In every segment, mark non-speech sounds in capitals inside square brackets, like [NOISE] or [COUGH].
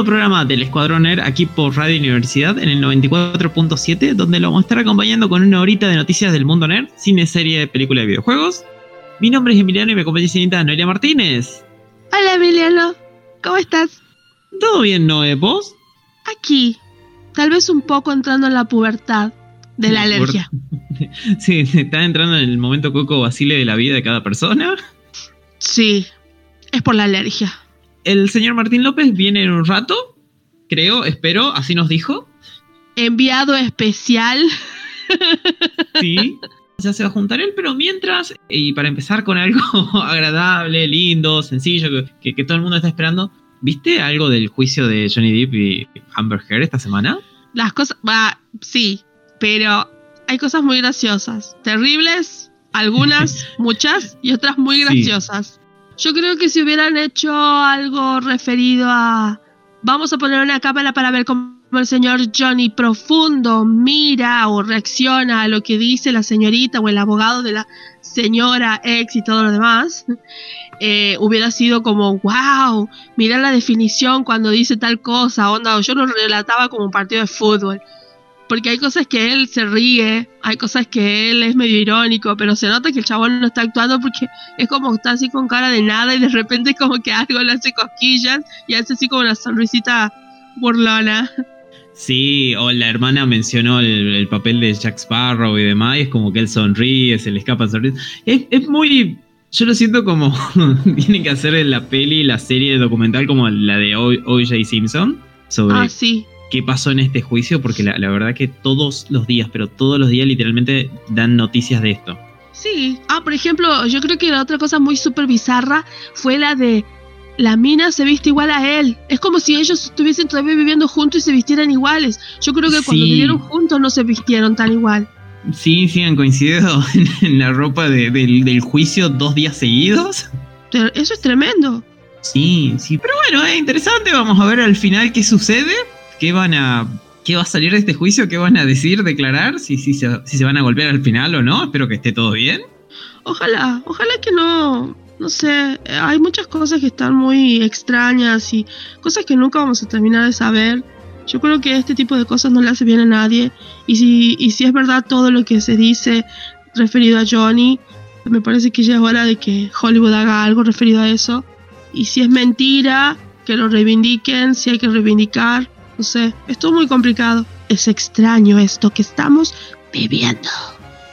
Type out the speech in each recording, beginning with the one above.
Nuevo programa del Escuadrón Nerd aquí por Radio Universidad en el 94.7, donde lo vamos a estar acompañando con una horita de noticias del mundo nerd, cine, serie, película y videojuegos. Mi nombre es Emiliano y me acompaña señorita Noelia Martínez. Hola Emiliano, ¿cómo estás? ¿Todo bien, Noé? ¿Vos? Aquí, tal vez un poco entrando en la pubertad de la alergia. [LAUGHS] Sí, está entrando en el momento coco basile de la vida de cada persona. Sí, es por la alergia. El señor Martín López viene en un rato, creo, espero, así nos dijo. Enviado especial. Sí, [LAUGHS] ya se va a juntar él, pero mientras, y para empezar con algo [LAUGHS] agradable, lindo, sencillo, que, que todo el mundo está esperando, ¿viste algo del juicio de Johnny Depp y Amber Heard esta semana? Las cosas, va, sí, pero hay cosas muy graciosas, terribles, algunas, [LAUGHS] muchas, y otras muy Sí. Yo creo que si hubieran hecho algo referido a... Vamos a poner una cámara para ver cómo el señor Johnny profundo mira o reacciona a lo que dice la señorita o el abogado de la señora ex y todo lo demás. [LAUGHS] eh, hubiera sido como, wow, mira la definición cuando dice tal cosa, onda, yo lo relataba como un partido de fútbol. Porque hay cosas que él se ríe, hay cosas que él es medio irónico, pero se nota que el chabón no está actuando porque es como está así con cara de nada y de repente como que algo le hace cosquillas y hace así como una sonrisita burlona. Sí, o la hermana mencionó el, el papel de Jack Sparrow y demás, y es como que él sonríe, se le escapa sonríe. Es, es muy. Yo lo siento como. [LAUGHS] tienen que hacer en la peli, la serie documental como la de O.J. Simpson, sobre Ah, sí. Qué pasó en este juicio, porque la, la verdad que todos los días, pero todos los días literalmente dan noticias de esto. Sí. Ah, por ejemplo, yo creo que la otra cosa muy súper bizarra fue la de la mina se viste igual a él. Es como si ellos estuviesen todavía viviendo juntos y se vistieran iguales. Yo creo que cuando Sí. vivieron juntos no se vistieron tan igual. Sí, sí, han coincidido [LAUGHS] en, la ropa de- del, del juicio dos días seguidos. Eso es tremendo. Sí, sí. Pero bueno, es interesante. Vamos a ver al final qué sucede. ¿Qué van a. ¿Qué va a salir de este juicio? ¿Qué van a decir, declarar? Si, si, se, si se van a golpear al final o no. Espero que esté todo bien. Ojalá, ojalá que no, no sé, hay muchas cosas que están muy extrañas y cosas que nunca vamos a terminar de saber. Yo creo que este tipo de cosas no le hace bien a nadie y si, y si es verdad todo lo que se dice referido a Johnny, me parece que ya es hora de que Hollywood haga algo referido a eso. Y si es mentira, que lo reivindiquen, si hay que reivindicar, no sé, es todo muy complicado. Es extraño esto que estamos viviendo.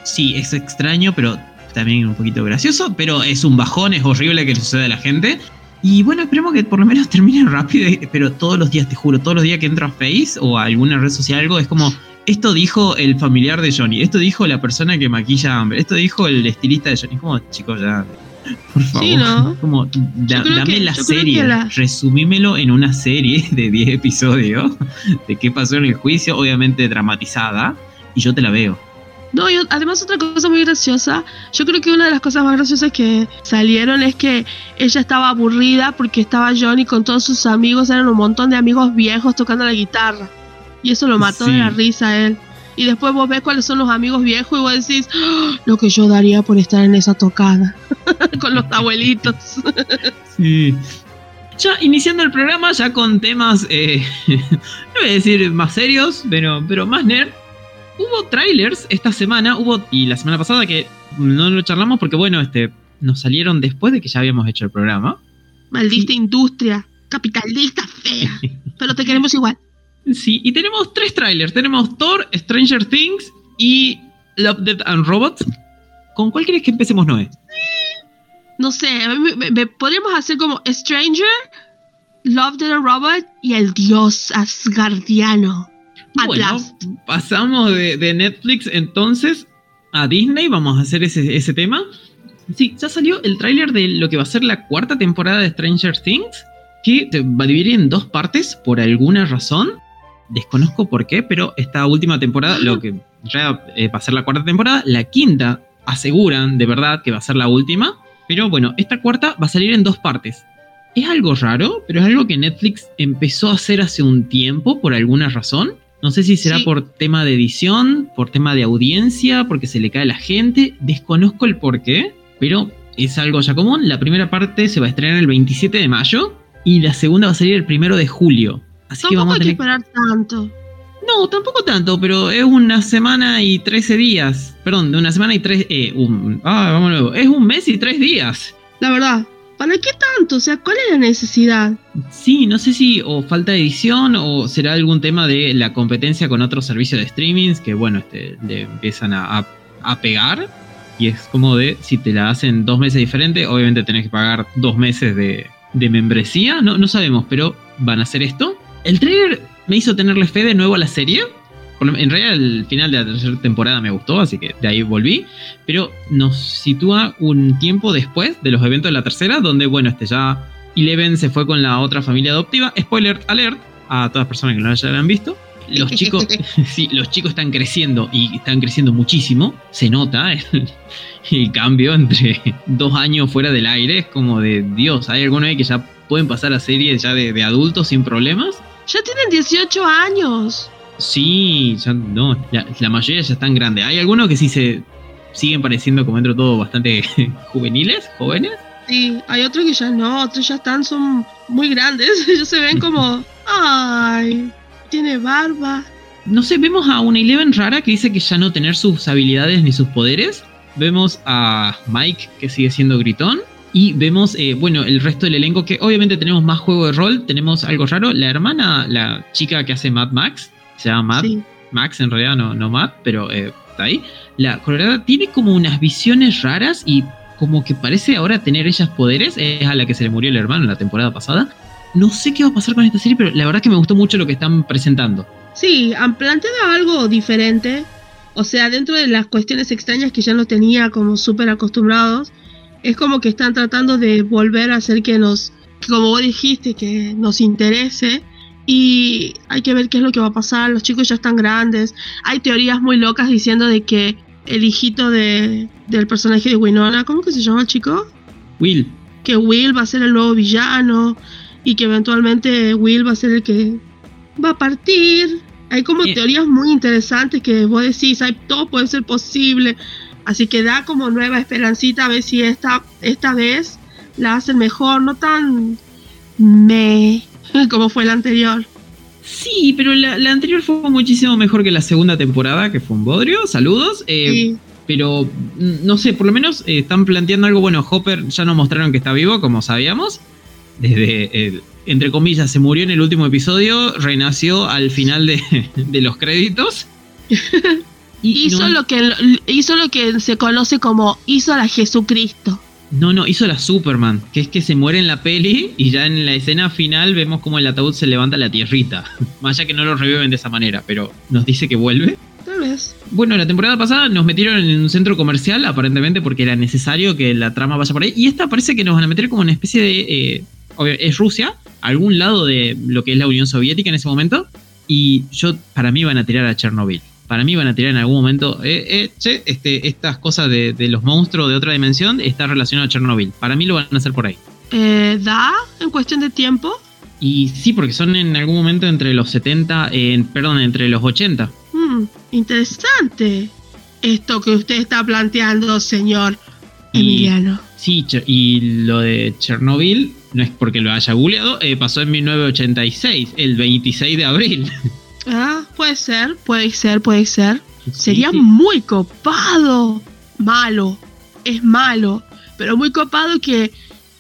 Sí, es extraño, pero también un poquito gracioso. Pero es un bajón, es horrible que le suceda a la gente. Y bueno, esperemos que por lo menos [LAUGHS] termine rápido. Pero todos los días, te juro, todos los días que entro a Face o a alguna red social, algo, es como. Esto dijo el familiar de Johnny, esto dijo la persona que maquilla a Amber, esto dijo el estilista de Johnny. Como, chicos, ya. Por favor. Sí, ¿no? Como, da- dame que- la yo serie, la- resumímelo en una serie de 10 episodios de qué pasó en el juicio, obviamente dramatizada, y yo te la veo. No, y además otra cosa muy graciosa, yo creo que una de las cosas más graciosas que salieron es que ella estaba aburrida porque estaba Johnny con todos sus amigos, eran un montón de amigos viejos tocando la guitarra. Y eso lo mató de la risa a él. Y después vos ves cuáles son los amigos viejos y vos decís, "Ah, lo que yo daría por estar en esa tocada [LAUGHS] con los abuelitos. [LAUGHS] Sí. Ya iniciando el programa, ya con temas, eh, [LAUGHS] no voy a decir más serios, pero, pero más nerd. Hubo trailers esta semana, hubo, y la semana pasada que no lo charlamos porque, bueno, este, nos salieron después de que ya habíamos hecho el programa. Maldita industria, capitalista fea. Pero te queremos igual. Sí, y tenemos tres trailers. Tenemos Thor, Stranger Things y Love, Death and Robots. ¿Con cuál quieres que empecemos, Noé? No sé, me- me- me- podríamos hacer como Stranger, Love the Robot y el dios asgardiano. Atlas. Bueno, pasamos de, de Netflix entonces a Disney. Vamos a hacer ese, ese tema. Sí, ya salió el tráiler de lo que va a ser la cuarta temporada de Stranger Things, que se va a dividir en dos partes por alguna razón. Desconozco por qué, pero esta última temporada, lo que ya eh, va a ser la cuarta temporada, la quinta aseguran de verdad que va a ser la última. Pero bueno, esta cuarta va a salir en dos partes. Es algo raro, pero es algo que Netflix empezó a hacer hace un tiempo por alguna razón. No sé si será por tema de edición, por tema de audiencia, porque se le cae la gente. Desconozco el por qué, pero es algo ya común. La primera parte se va a estrenar el 27 de mayo y la segunda va a salir el primero de julio. Así que vamos a tener... que esperar tanto. No, tampoco tanto, pero es una semana y 13 días. Perdón, de una semana y tres. Eh, ah, vamos luego. Es un mes y tres días. La verdad. ¿Para qué tanto? O sea, ¿cuál es la necesidad? Sí, no sé si o falta edición o será algún tema de la competencia con otros servicios de streaming que, bueno, este, le empiezan a, pegar. Y es como de, si te la hacen dos meses diferentes, obviamente tenés que pagar dos meses de, de membresía. No, no sabemos, pero van a hacer esto. El trailer me hizo tenerle fe de nuevo a la serie. En realidad el final de la tercera temporada me gustó, así que de ahí volví. Pero nos sitúa un tiempo después de los eventos de la tercera, donde, bueno, este ya Eleven se fue con la otra familia adoptiva. Spoiler alert a todas las personas que no lo hayan visto. Los chicos, [LAUGHS] sí, los chicos están creciendo y están creciendo muchísimo. Se nota el, cambio entre dos años fuera del aire. Es como de Dios, hay algunos ahí que ya pueden pasar a series ya de, de adultos sin problemas. Ya tienen 18 años. Sí, ya no, la mayoría ya están grandes. Hay algunos que sí se siguen pareciendo como dentro de todo bastante [LAUGHS] juveniles, jóvenes. Sí, hay otros que ya no, otros ya están, son muy grandes. [LAUGHS] Ellos se ven como, [LAUGHS] ay, tiene barba. No sé, vemos a una Eleven rara que dice que ya no tener sus habilidades ni sus poderes. Vemos a Mike que sigue siendo gritón. Y vemos, eh, bueno, el resto del elenco que obviamente tenemos más juego de rol, tenemos algo raro. La hermana, la chica que hace Mad Max, se llama Mad Max en realidad, no, no Matt, pero eh, está ahí. La colorada tiene como unas visiones raras y como que parece ahora tener ellas poderes. Es a la que se le murió el hermano en la temporada pasada. No sé qué va a pasar con esta serie, pero la verdad que me gustó mucho lo que están presentando. Sí, han planteado algo diferente. O sea, dentro de las cuestiones extrañas que ya no tenía como súper acostumbrados, es como que están tratando de volver a hacer que nos, como vos dijiste, que nos interese. Y hay que ver qué es lo que va a pasar. Los chicos ya están grandes. Hay teorías muy locas diciendo de que el hijito de, del personaje de Winona, ¿cómo que se llama el chico? Will. Que Will va a ser el nuevo villano y que eventualmente Will va a ser el que va a partir. Hay como teorías muy interesantes que vos decís, hay, todo puede ser posible. Así que da como nueva esperancita a ver si esta, esta vez la hacen mejor, no tan me [LAUGHS] como fue la anterior. Sí, pero la, anterior fue muchísimo mejor que la segunda temporada, que fue un bodrio. Saludos. Eh, pero mm, no sé, por lo menos eh, están planteando algo. Bueno, Hopper ya nos mostraron que está vivo, como sabíamos. Desde, entre comillas, se murió en el último episodio, renació al final de, [LAUGHS] de los créditos. [LAUGHS] hizo, lo que, hizo lo que se conoce como hizo la Jesucristo. No, no, hizo la Superman, que es que se muere en la peli y ya en la escena final vemos como el ataúd se levanta la tierrita. [LAUGHS] Más allá que no lo reviven de esa manera, pero nos dice que vuelve. Tal vez. Bueno, la temporada pasada nos metieron en un centro comercial, aparentemente porque era necesario que la trama vaya por ahí. Y esta parece que nos van a meter como una especie de... Eh, es Rusia, algún lado de lo que es la Unión Soviética en ese momento. Y yo, para mí, van a tirar a Chernobyl para mí van a tirar en algún momento, eh, eh, che, este, estas cosas de, los monstruos de otra dimensión está relacionado a Chernobyl. Para mí lo van a hacer por ahí. Eh, ¿Da en cuestión de tiempo? Y sí, porque son en algún momento entre los 70, perdón, entre los 80. Hmm, interesante esto que usted está planteando, señor Emiliano. Sí, y lo de Chernobyl, no es porque lo haya googleado, pasó en 1986, el 26 de abril. [LAUGHS] Ah, puede ser, puede ser, puede ser. Sería muy copado. Malo, es malo, pero muy copado que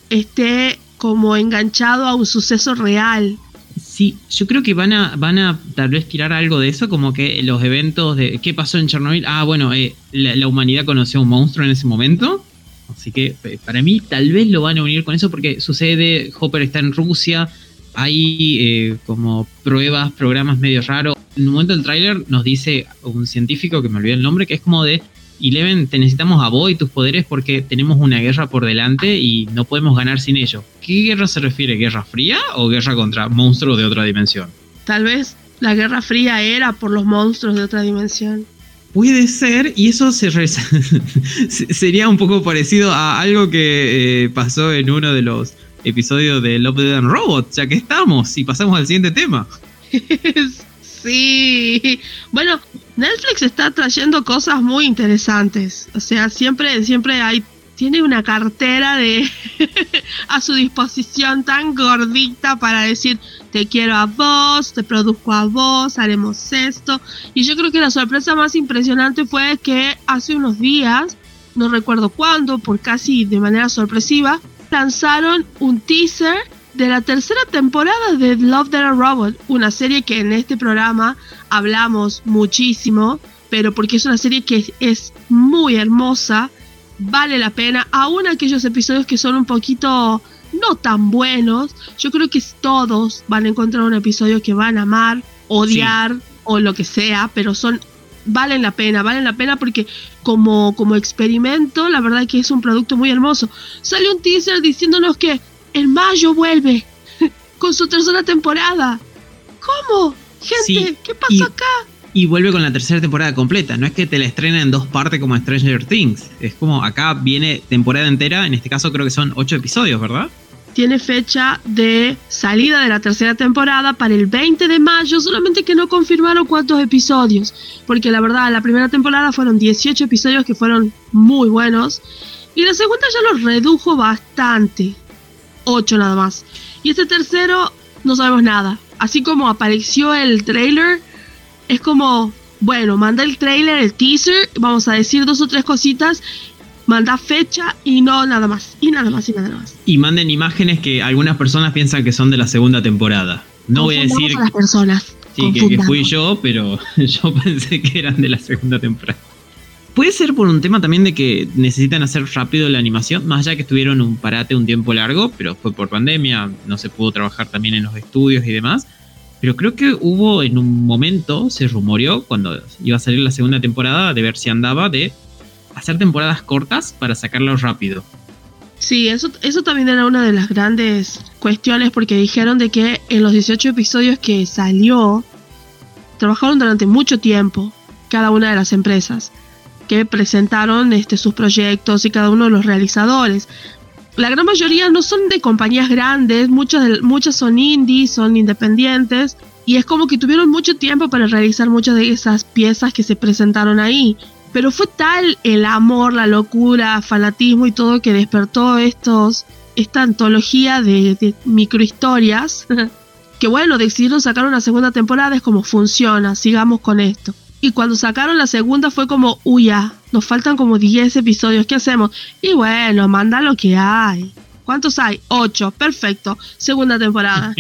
esté como enganchado a un suceso real. Sí, yo creo que van a, van a tal vez tirar algo de eso, como que los eventos de qué pasó en Chernobyl. Ah, bueno, eh, la, humanidad conoció a un monstruo en ese momento. Así que eh, para mí tal vez lo van a unir con eso porque sucede, Hopper está en Rusia, hay eh, como pruebas, programas medio raros. En un momento del tráiler nos dice un científico que me olvidé el nombre, que es como de Eleven, te necesitamos a vos y tus poderes porque tenemos una guerra por delante y no podemos ganar sin ello. ¿Qué guerra se refiere? ¿Guerra fría o guerra contra monstruos de otra dimensión? Tal vez La Guerra Fría era por los monstruos de otra dimensión. Puede ser, y eso se [LAUGHS] sería un poco parecido a algo que eh, pasó en uno de los episodios de Love, Dead and Robots, ya que estamos, y pasamos al siguiente tema. [LAUGHS] sí. Bueno, Netflix está trayendo cosas muy interesantes. O sea, siempre, siempre hay tiene una cartera de [LAUGHS] a su disposición tan gordita para decir te quiero a vos, te produzco a vos, haremos esto. Y yo creo que la sorpresa más impresionante fue que hace unos días, no recuerdo cuándo, por casi de manera sorpresiva, lanzaron un teaser de la tercera temporada de Love, Dead Robot, una serie que en este programa hablamos muchísimo, pero porque es una serie que es muy hermosa vale la pena, aún aquellos episodios que son un poquito no tan buenos, yo creo que todos van a encontrar un episodio que van a amar, odiar o lo que sea, pero son valen la pena, valen la pena porque como, como experimento, la verdad que es un producto muy hermoso. Sale un teaser diciéndonos que en mayo vuelve [LAUGHS] con su tercera temporada. ¿Cómo? Gente, ¿qué pasó acá? y vuelve con la tercera temporada completa. No es que te la estrena en dos partes como Stranger Things. Es como acá viene temporada entera. En este caso creo que son ocho episodios, ¿verdad? Tiene fecha de salida de la tercera temporada para el 20 de mayo, solamente que no confirmaron cuántos episodios. Porque la verdad, la primera temporada fueron 18 episodios que fueron muy buenos. Y la segunda ya los redujo bastante. 8 nada más. Y este tercero no sabemos nada. Así como apareció el trailer, es como, bueno, manda el trailer, el teaser, vamos a decir dos o tres cositas, manda fecha y no nada más, y nada más, y nada más. Y manden imágenes que algunas personas piensan que son de la segunda temporada. No voy a decir... A las personas. Sí, que, fui yo, pero [LAUGHS] yo pensé que eran de la segunda temporada. Puede ser por un tema también de que necesitan hacer rápido la animación, más allá que estuvieron un parate un tiempo largo, pero fue por pandemia, no se pudo trabajar también en los estudios y demás. Pero creo que hubo en un momento, se rumoreó, cuando iba a salir la segunda temporada, de ver si andaba, de hacer temporadas cortas para sacarlo rápido. Sí, eso, eso también era una de las grandes cuestiones porque dijeron de que en los 18 episodios que salió, trabajaron durante mucho tiempo cada una de las empresas que presentaron este, sus proyectos y cada uno de los realizadores la gran mayoría no son de compañías grandes, muchas, muchas son indies, son independientes, y es como que tuvieron mucho tiempo para realizar muchas de esas piezas que se presentaron ahí. Pero fue tal el amor, la locura, fanatismo y todo que despertó estos, esta antología de, microhistorias, [LAUGHS] que bueno, decidieron sacar una segunda temporada, es como funciona, sigamos con esto. Y cuando sacaron la segunda fue como, uy, ya, nos faltan como 10 episodios, ¿qué hacemos? Y bueno, manda lo que hay. ¿Cuántos hay? 8, perfecto. Segunda temporada.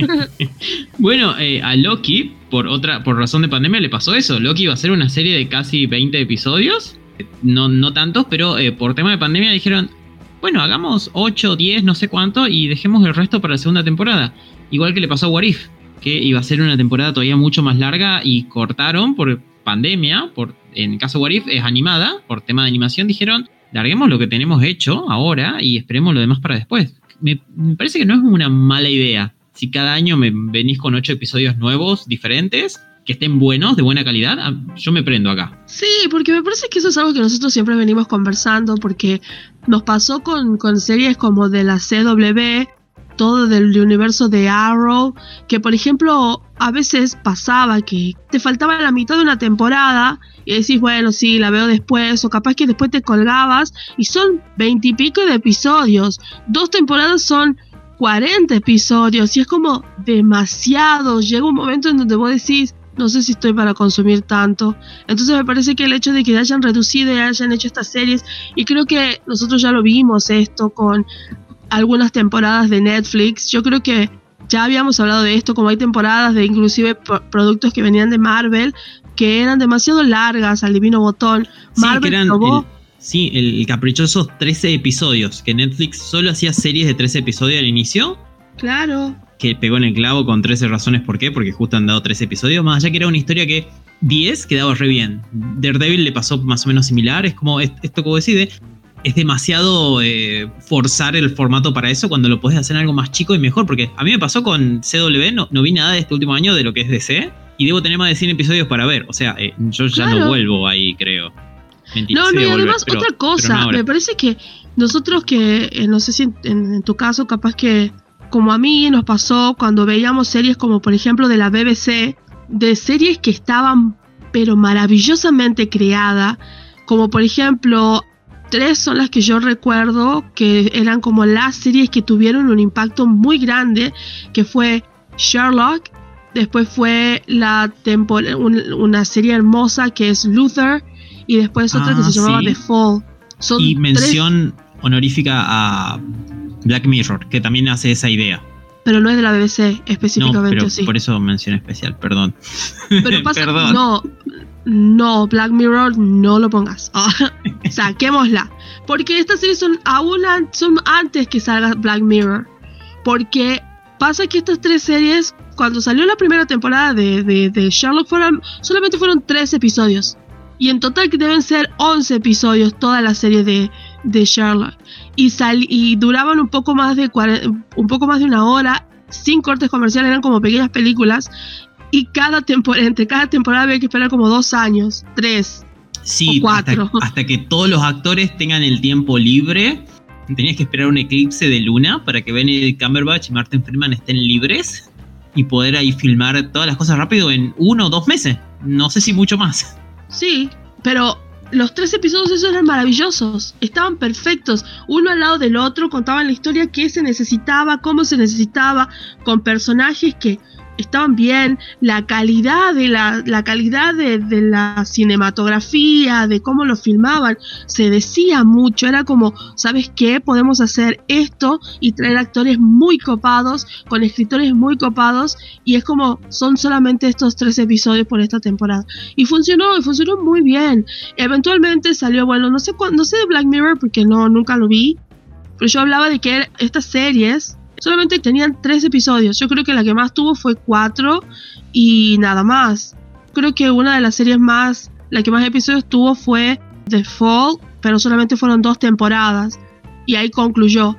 [LAUGHS] bueno, eh, a Loki, por otra, por razón de pandemia, le pasó eso. Loki iba a ser una serie de casi 20 episodios. No, no tantos, pero eh, por tema de pandemia dijeron, bueno, hagamos 8, 10, no sé cuánto, y dejemos el resto para la segunda temporada. Igual que le pasó a Warif, que iba a ser una temporada todavía mucho más larga y cortaron por pandemia, por, en el caso Warif es animada, por tema de animación, dijeron, larguemos lo que tenemos hecho ahora y esperemos lo demás para después. Me, parece que no es una mala idea. Si cada año me venís con ocho episodios nuevos, diferentes, que estén buenos, de buena calidad, ah, yo me prendo acá. Sí, porque me parece que eso es algo que nosotros siempre venimos conversando, porque nos pasó con, con series como de la CW, todo del universo de Arrow, que por ejemplo a veces pasaba que te faltaba la mitad de una temporada y decís, bueno, sí, la veo después, o capaz que después te colgabas y son veintipico de episodios, dos temporadas son 40 episodios y es como demasiado, llega un momento en donde vos decís, no sé si estoy para consumir tanto. Entonces me parece que el hecho de que hayan reducido y hayan hecho estas series, y creo que nosotros ya lo vimos esto con algunas temporadas de Netflix. Yo creo que ya habíamos hablado de esto, como hay temporadas de inclusive productos que venían de Marvel que eran demasiado largas al divino botón. Marvel el, sí, el caprichoso 13 episodios, que Netflix solo hacía series de 13 episodios al inicio. Claro. Que pegó en el clavo con 13 razones por qué, porque justo han dado 13 episodios, más allá que era una historia que 10 quedaba re bien. Daredevil le pasó más o menos similar, es como esto que vos decís es demasiado eh, forzar el formato para eso cuando lo puedes hacer algo más chico y mejor. Porque a mí me pasó con CW, no, no vi nada de este último año de lo que es DC y debo tener más de 100 episodios para ver. O sea, eh, yo ya no vuelvo ahí, creo. No, no, y además otra cosa, me parece que nosotros que, eh, no sé si en, tu caso, capaz que como a mí nos pasó cuando veíamos series como por ejemplo de la BBC, de series que estaban pero maravillosamente creadas, como por ejemplo tres son las que yo recuerdo que eran como las series que tuvieron un impacto muy grande, que fue Sherlock, después fue la una serie hermosa que es Luther y después otra que se ah, llamaba The Fall. y mención honorífica a Black Mirror, que también hace esa idea. Pero no es de la BBC específicamente, no, Por eso mención especial, perdón. Pero [LAUGHS] pasa, no, no, Black Mirror no lo pongas. [LAUGHS] saquémosla. Porque estas series son aún son antes que salga Black Mirror. Porque pasa que estas tres series cuando salió la primera temporada de, Sherlock fueron, solamente fueron tres episodios. Y en total deben ser 11 episodios toda la serie de, Sherlock. Y, y duraban un poco, más de un poco más de una hora, sin cortes comerciales, eran como pequeñas películas. Y cada temporada, entre cada temporada había que esperar como dos años, tres. Sí, o cuatro. Hasta, que todos los actores tengan el tiempo libre. Tenías que esperar un eclipse de luna para que Benedict Cumberbatch y Martin Freeman estén libres y poder ahí filmar todas las cosas rápido en uno o dos meses. No sé si mucho más. Sí, pero los tres episodios esos eran maravillosos, estaban perfectos, uno al lado del otro, contaban la historia que se necesitaba, cómo se necesitaba, con personajes que estaban bien, la calidad de la, la calidad de, la cinematografía, de cómo lo filmaban, se decía mucho, era como, ¿sabes qué? Podemos hacer esto y traer actores muy copados, con escritores muy copados, y es como, son solamente estos tres episodios por esta temporada. Y funcionó, funcionó muy bien. Eventualmente salió, bueno, no sé no sé de Black Mirror porque no, nunca lo vi, pero yo hablaba de que estas series solamente tenían tres episodios. Yo creo que la que más tuvo fue cuatro y nada más. Creo que una de las series más, la que más episodios tuvo fue The Fall, pero solamente fueron dos temporadas y ahí concluyó.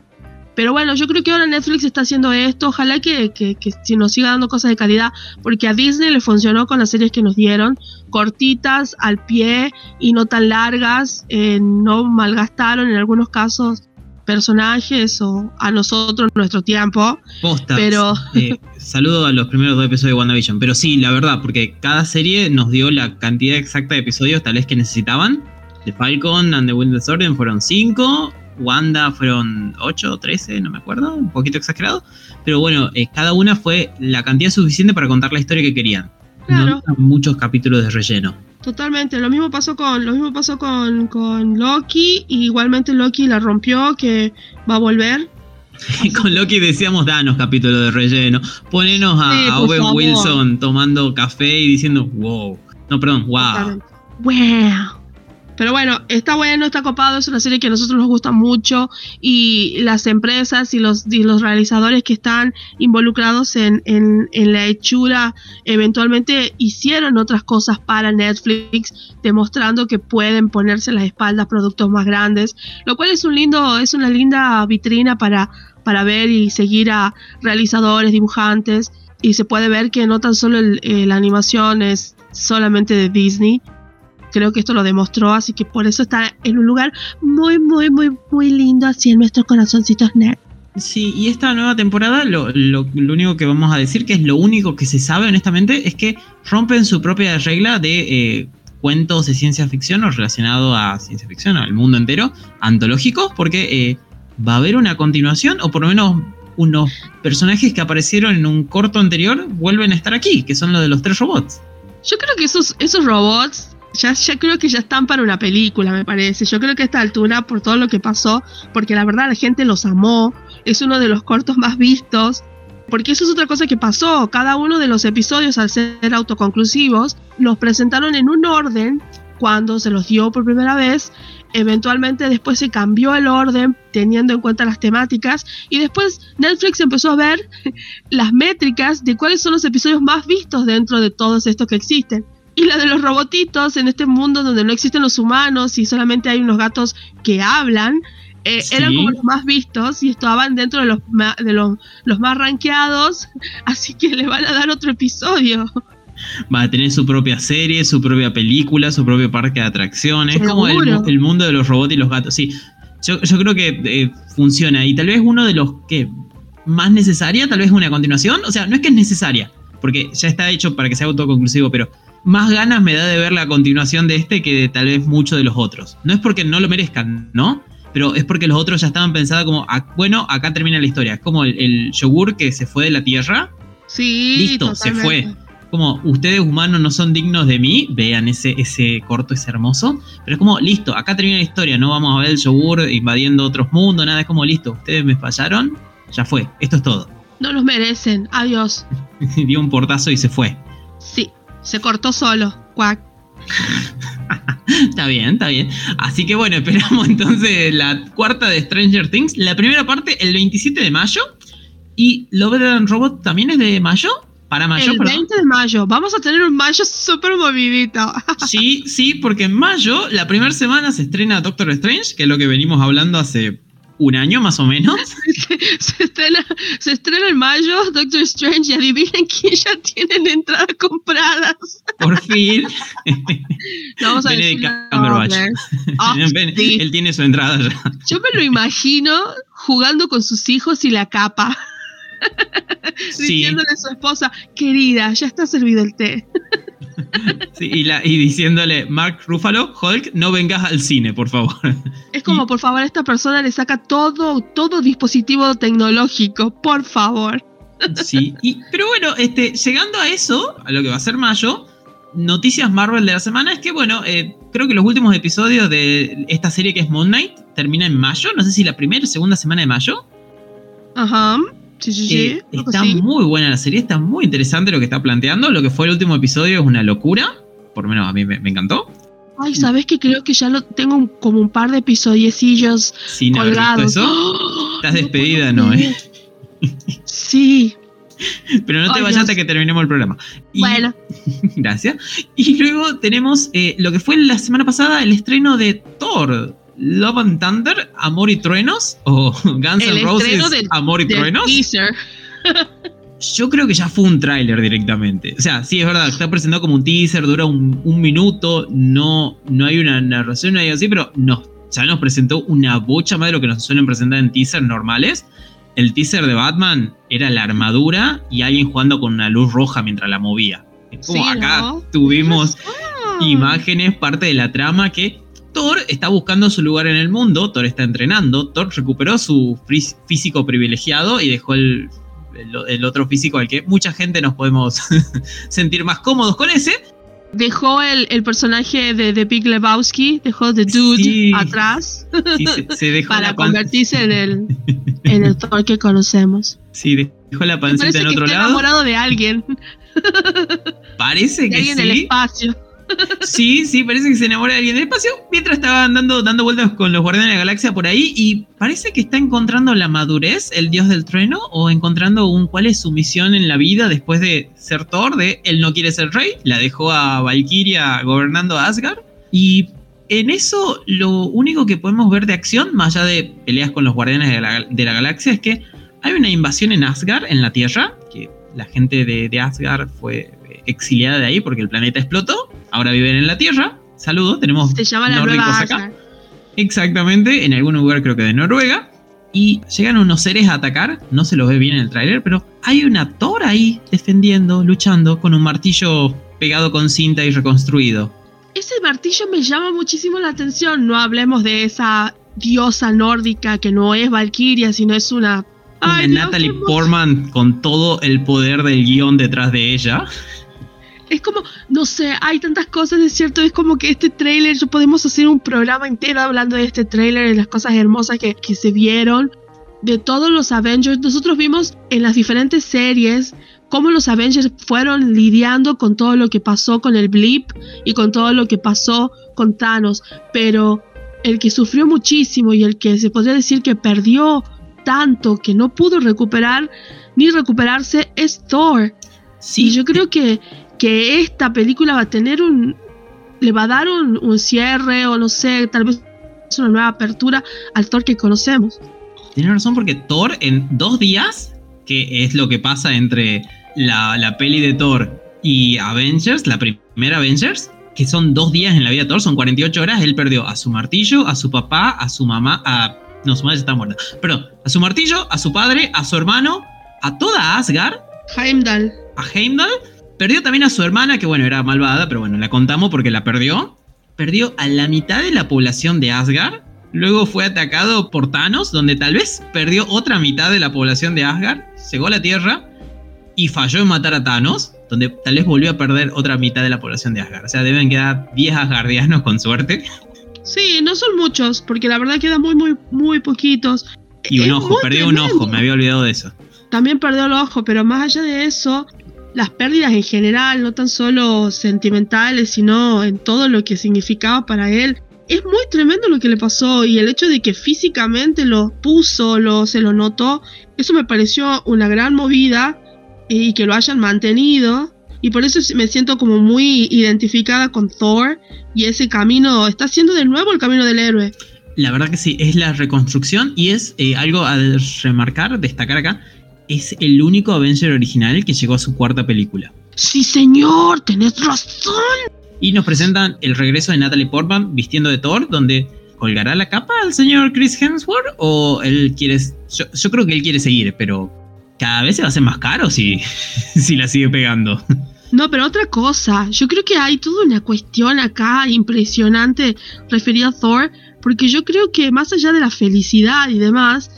Pero bueno, yo creo que ahora Netflix está haciendo esto. Ojalá que, que, si nos siga dando cosas de calidad, porque a Disney le funcionó con las series que nos dieron, cortitas, al pie y no tan largas. Eh, no malgastaron en algunos casos personajes o a nosotros nuestro tiempo. Pero. Eh, saludo a los primeros dos episodios de WandaVision. Pero sí, la verdad, porque cada serie nos dio la cantidad exacta de episodios tal vez que necesitaban. The Falcon and the Winter Soldier fueron 5. Wanda fueron 8 o 13, no me acuerdo, un poquito exagerado. Pero bueno, eh, cada una fue la cantidad suficiente para contar la historia que querían. No muchos capítulos de relleno. Totalmente, lo mismo pasó con, lo mismo pasó con, con Loki, y igualmente Loki la rompió, que va a volver. [LAUGHS] con Loki decíamos, danos capítulo de relleno, ponenos a, Owen Wilson tomando café y diciendo, wow. No, perdón, wow. Wow. Pero bueno, está bueno, está copado, es una serie que a nosotros nos gusta mucho y las empresas y los, realizadores que están involucrados en, la hechura eventualmente hicieron otras cosas para Netflix, demostrando que pueden ponerse en las espaldas productos más grandes, lo cual es un lindo, es una linda vitrina para, para ver y seguir a realizadores, dibujantes, y se puede ver que no tan solo la animación es solamente de Disney, creo que esto lo demostró, así que por eso está en un lugar muy, muy, muy, muy lindo así en nuestros corazoncitos nerd. Sí, y esta nueva temporada lo, lo, único que vamos a decir, que es lo único que se sabe honestamente, es que rompen su propia regla de eh, cuentos de ciencia ficción o relacionado a ciencia ficción, al mundo entero, antológicos, porque eh, va a haber una continuación, o por lo menos unos personajes que aparecieron en un corto anterior vuelven a estar aquí, que son los de los tres robots. Yo creo que esos, esos robots ya, creo que ya están para una película, me parece. Yo creo que a esta altura, por todo lo que pasó, porque la verdad la gente los amó, es uno de los cortos más vistos, porque eso es otra cosa que pasó. Cada uno de los episodios, al ser autoconclusivos, los presentaron en un orden cuando se los dio por primera vez. Eventualmente después se cambió el orden teniendo en cuenta las temáticas y después Netflix empezó a ver [LAUGHS] las métricas de cuáles son los episodios más vistos dentro de todos estos que existen Y la de los robotitos en este mundo donde no existen los humanos y solamente hay unos gatos que hablan, eh, eran como los más vistos y estaban dentro de los, de los, los más rankeados, [LAUGHS] así que le van a dar otro episodio. Va a tener su propia serie, su propia película, su propio parque de atracciones, como el, mundo de los robots y los gatos. Sí, yo, creo que eh, funciona y tal vez uno de los que más necesaria, tal vez una continuación, o sea, no es que es necesaria, porque ya está hecho para que sea autoconclusivo, pero más ganas me da de ver la continuación de este que de tal vez muchos de los otros. No es porque no lo merezcan, ¿no? Pero es porque los otros ya estaban pensados como, ah, bueno, acá termina la historia. Es como el, yogur que se fue de la tierra. Sí. Listo, se fue. Como ustedes humanos no son dignos de mí, vean ese, ese corto, es hermoso. Pero es como, listo, acá termina la historia, no vamos a ver el yogur invadiendo otros mundos, nada, es como, listo, ustedes me fallaron, ya fue, esto es todo. No los merecen, adiós. [LAUGHS] Dio un portazo y se fue. Sí, se cortó solo, cuac. [LAUGHS] está bien, está bien. Así que bueno, [LAUGHS] esperamos entonces la cuarta de Stranger Things. La primera parte el 27 de mayo. ¿Y Love and Robot también es de mayo? Para mayo, El 20 de mayo. Vamos a tener un mayo súper movidito. [LAUGHS] sí, sí, porque en mayo, la primera semana, se estrena Doctor Strange, que es lo que venimos hablando hace un año más o menos. [LAUGHS] se, estrena, se estrena en mayo Doctor Strange y adivinen quién ya tienen entradas compradas. Por fin. vamos a Benedict Cumberbatch. Oh, [LAUGHS] él tiene su entrada ya. Yo me lo imagino jugando con sus hijos y la capa. Diciéndole a su esposa, querida, ya está servido el té. [LAUGHS] y, diciéndole, Mark Ruffalo, Hulk, no vengas al cine, por favor. [LAUGHS] Es como, por favor, esta persona le saca todo, todo dispositivo tecnológico, por favor. [LAUGHS] Sí, pero bueno, este, llegando a eso, a lo que va a ser mayo, noticias Marvel de la semana es que, bueno, eh, creo que los últimos episodios de esta serie que es Moon Knight terminan en mayo, no sé si la primera o segunda semana de mayo. Ajá. Sí, sí, sí. Eh, está muy buena la serie, está muy interesante lo que está planteando. Lo que fue el último episodio es una locura. Por lo menos a mí me, encantó. Ay, ¿sabes que Creo que ya lo tengo como un par de episodiecillos Sin colgados. Eso. ¡Oh! [GASPS] Estás despedida, ¿no? ¿eh? [LAUGHS] Sí. Pero no te vayas hasta que terminemos el programa. bueno. [LAUGHS] gracias. Y luego tenemos eh, lo que fue la semana pasada el estreno de Thor, Love and Thunder, Amor y Truenos, o [LAUGHS] Guns N' Roses, Amor y Truenos. Yo creo que ya fue un tráiler directamente. O sea, sí, es verdad, está presentado como un teaser, dura un, minuto, no, no hay una narración, no hay así, pero ya nos presentó una bocha más de lo que nos suelen presentar en teasers normales. El teaser de Batman era la armadura y alguien jugando con una luz roja mientras la movía. Como acá tuvimos imágenes, parte de la trama que Thor está buscando su lugar en el mundo, Thor está entrenando, Thor recuperó su físico privilegiado y dejó el, otro físico al que mucha gente nos podemos [LAUGHS] sentir más cómodos con ese. Dejó el, personaje de, de Big Lebowski, dejó The Dude atrás [LAUGHS] para convertirse en el, [LAUGHS] en el Thor que conocemos. Sí, dejó la pancita en otro lado. enamorado de alguien. Parece que alguien sí. En el espacio. Sí, sí, parece que se enamora de alguien del espacio mientras estaba andando, dando vueltas con los guardianes de la galaxia por ahí y parece que está encontrando la madurez, el dios del trueno, o encontrando un cuál es su misión en la vida después de ser Thor, de él no quiere ser rey, la dejó a Valkyria gobernando a Asgard y en eso lo único que podemos ver de acción, más allá de peleas con los guardianes de la, de la galaxia, es que hay una invasión en Asgard, en la Tierra, que la gente de, de Asgard fue exiliada de ahí porque el planeta explotó. Ahora viven en la Tierra. Saludos, tenemos Se llama la nueva acá. Exactamente, en algún lugar creo que de Noruega. Y llegan unos seres a atacar, no se los ve bien en el tráiler, pero hay una Thor ahí defendiendo, luchando con un martillo pegado con cinta y reconstruido. Ese martillo me llama muchísimo la atención. No hablemos de esa diosa nórdica que no es Valkyria, sino es una. Una Natalie Portman con todo el poder del guion detrás de ella es como, no sé, hay tantas cosas, es cierto, es como que este trailer, yo podemos hacer un programa entero hablando de este trailer, de las cosas hermosas que, que se vieron, de todos los Avengers. Nosotros vimos en las diferentes series cómo los Avengers fueron lidiando con todo lo que pasó con el blip y con todo lo que pasó con Thanos, pero el que sufrió muchísimo y el que se podría decir que perdió tanto que no pudo recuperar ni recuperarse es Thor. Sí. Y yo creo que que esta película va a tener un. le va a dar un, un cierre o no sé, tal vez una nueva apertura al Thor que conocemos. Tienes razón porque Thor en dos días, que es lo que pasa entre la, la peli de Thor y Avengers, la primera Avengers, que son dos días en la vida de Thor, son 48 horas, él perdió a su martillo, a su papá, a su mamá, a... No, su madre está muerta. Pero a su martillo, a su padre, a su hermano, a toda Asgard. Heimdall. A Heimdall. Perdió también a su hermana, que bueno, era malvada, pero bueno, la contamos porque la perdió. Perdió a la mitad de la población de Asgard. Luego fue atacado por Thanos, donde tal vez perdió otra mitad de la población de Asgard. Llegó a la Tierra y falló en matar a Thanos donde tal vez volvió a perder otra mitad de la población de Asgard. O sea, deben quedar 10 asgardianos con suerte. Sí, no son muchos, porque la verdad quedan muy, muy, muy poquitos. Y un ojo, perdió un ojo, me había olvidado de eso. También perdió el ojo, pero más allá de eso, las pérdidas en general, no tan solo sentimentales, sino en todo lo que significaba para él. Es muy tremendo lo que le pasó y el hecho de que físicamente lo puso, lo, se lo notó, eso me pareció una gran movida y que lo hayan mantenido. Y por eso me siento como muy identificada con Thor y ese camino, está haciendo de nuevo el camino del héroe. La verdad que sí, es la reconstrucción y es eh, algo a remarcar, destacar acá, es el único Avenger original que llegó a su cuarta película. Sí, señor, tenés razón. Y nos presentan el regreso de Natalie Portman vistiendo de Thor, donde colgará la capa al señor Chris Hemsworth o él quiere... Yo, yo creo que él quiere seguir, pero cada vez se va a hacer más caro si, [LAUGHS] si la sigue pegando. No, pero otra cosa, yo creo que hay toda una cuestión acá impresionante referida a Thor, porque yo creo que más allá de la felicidad y demás,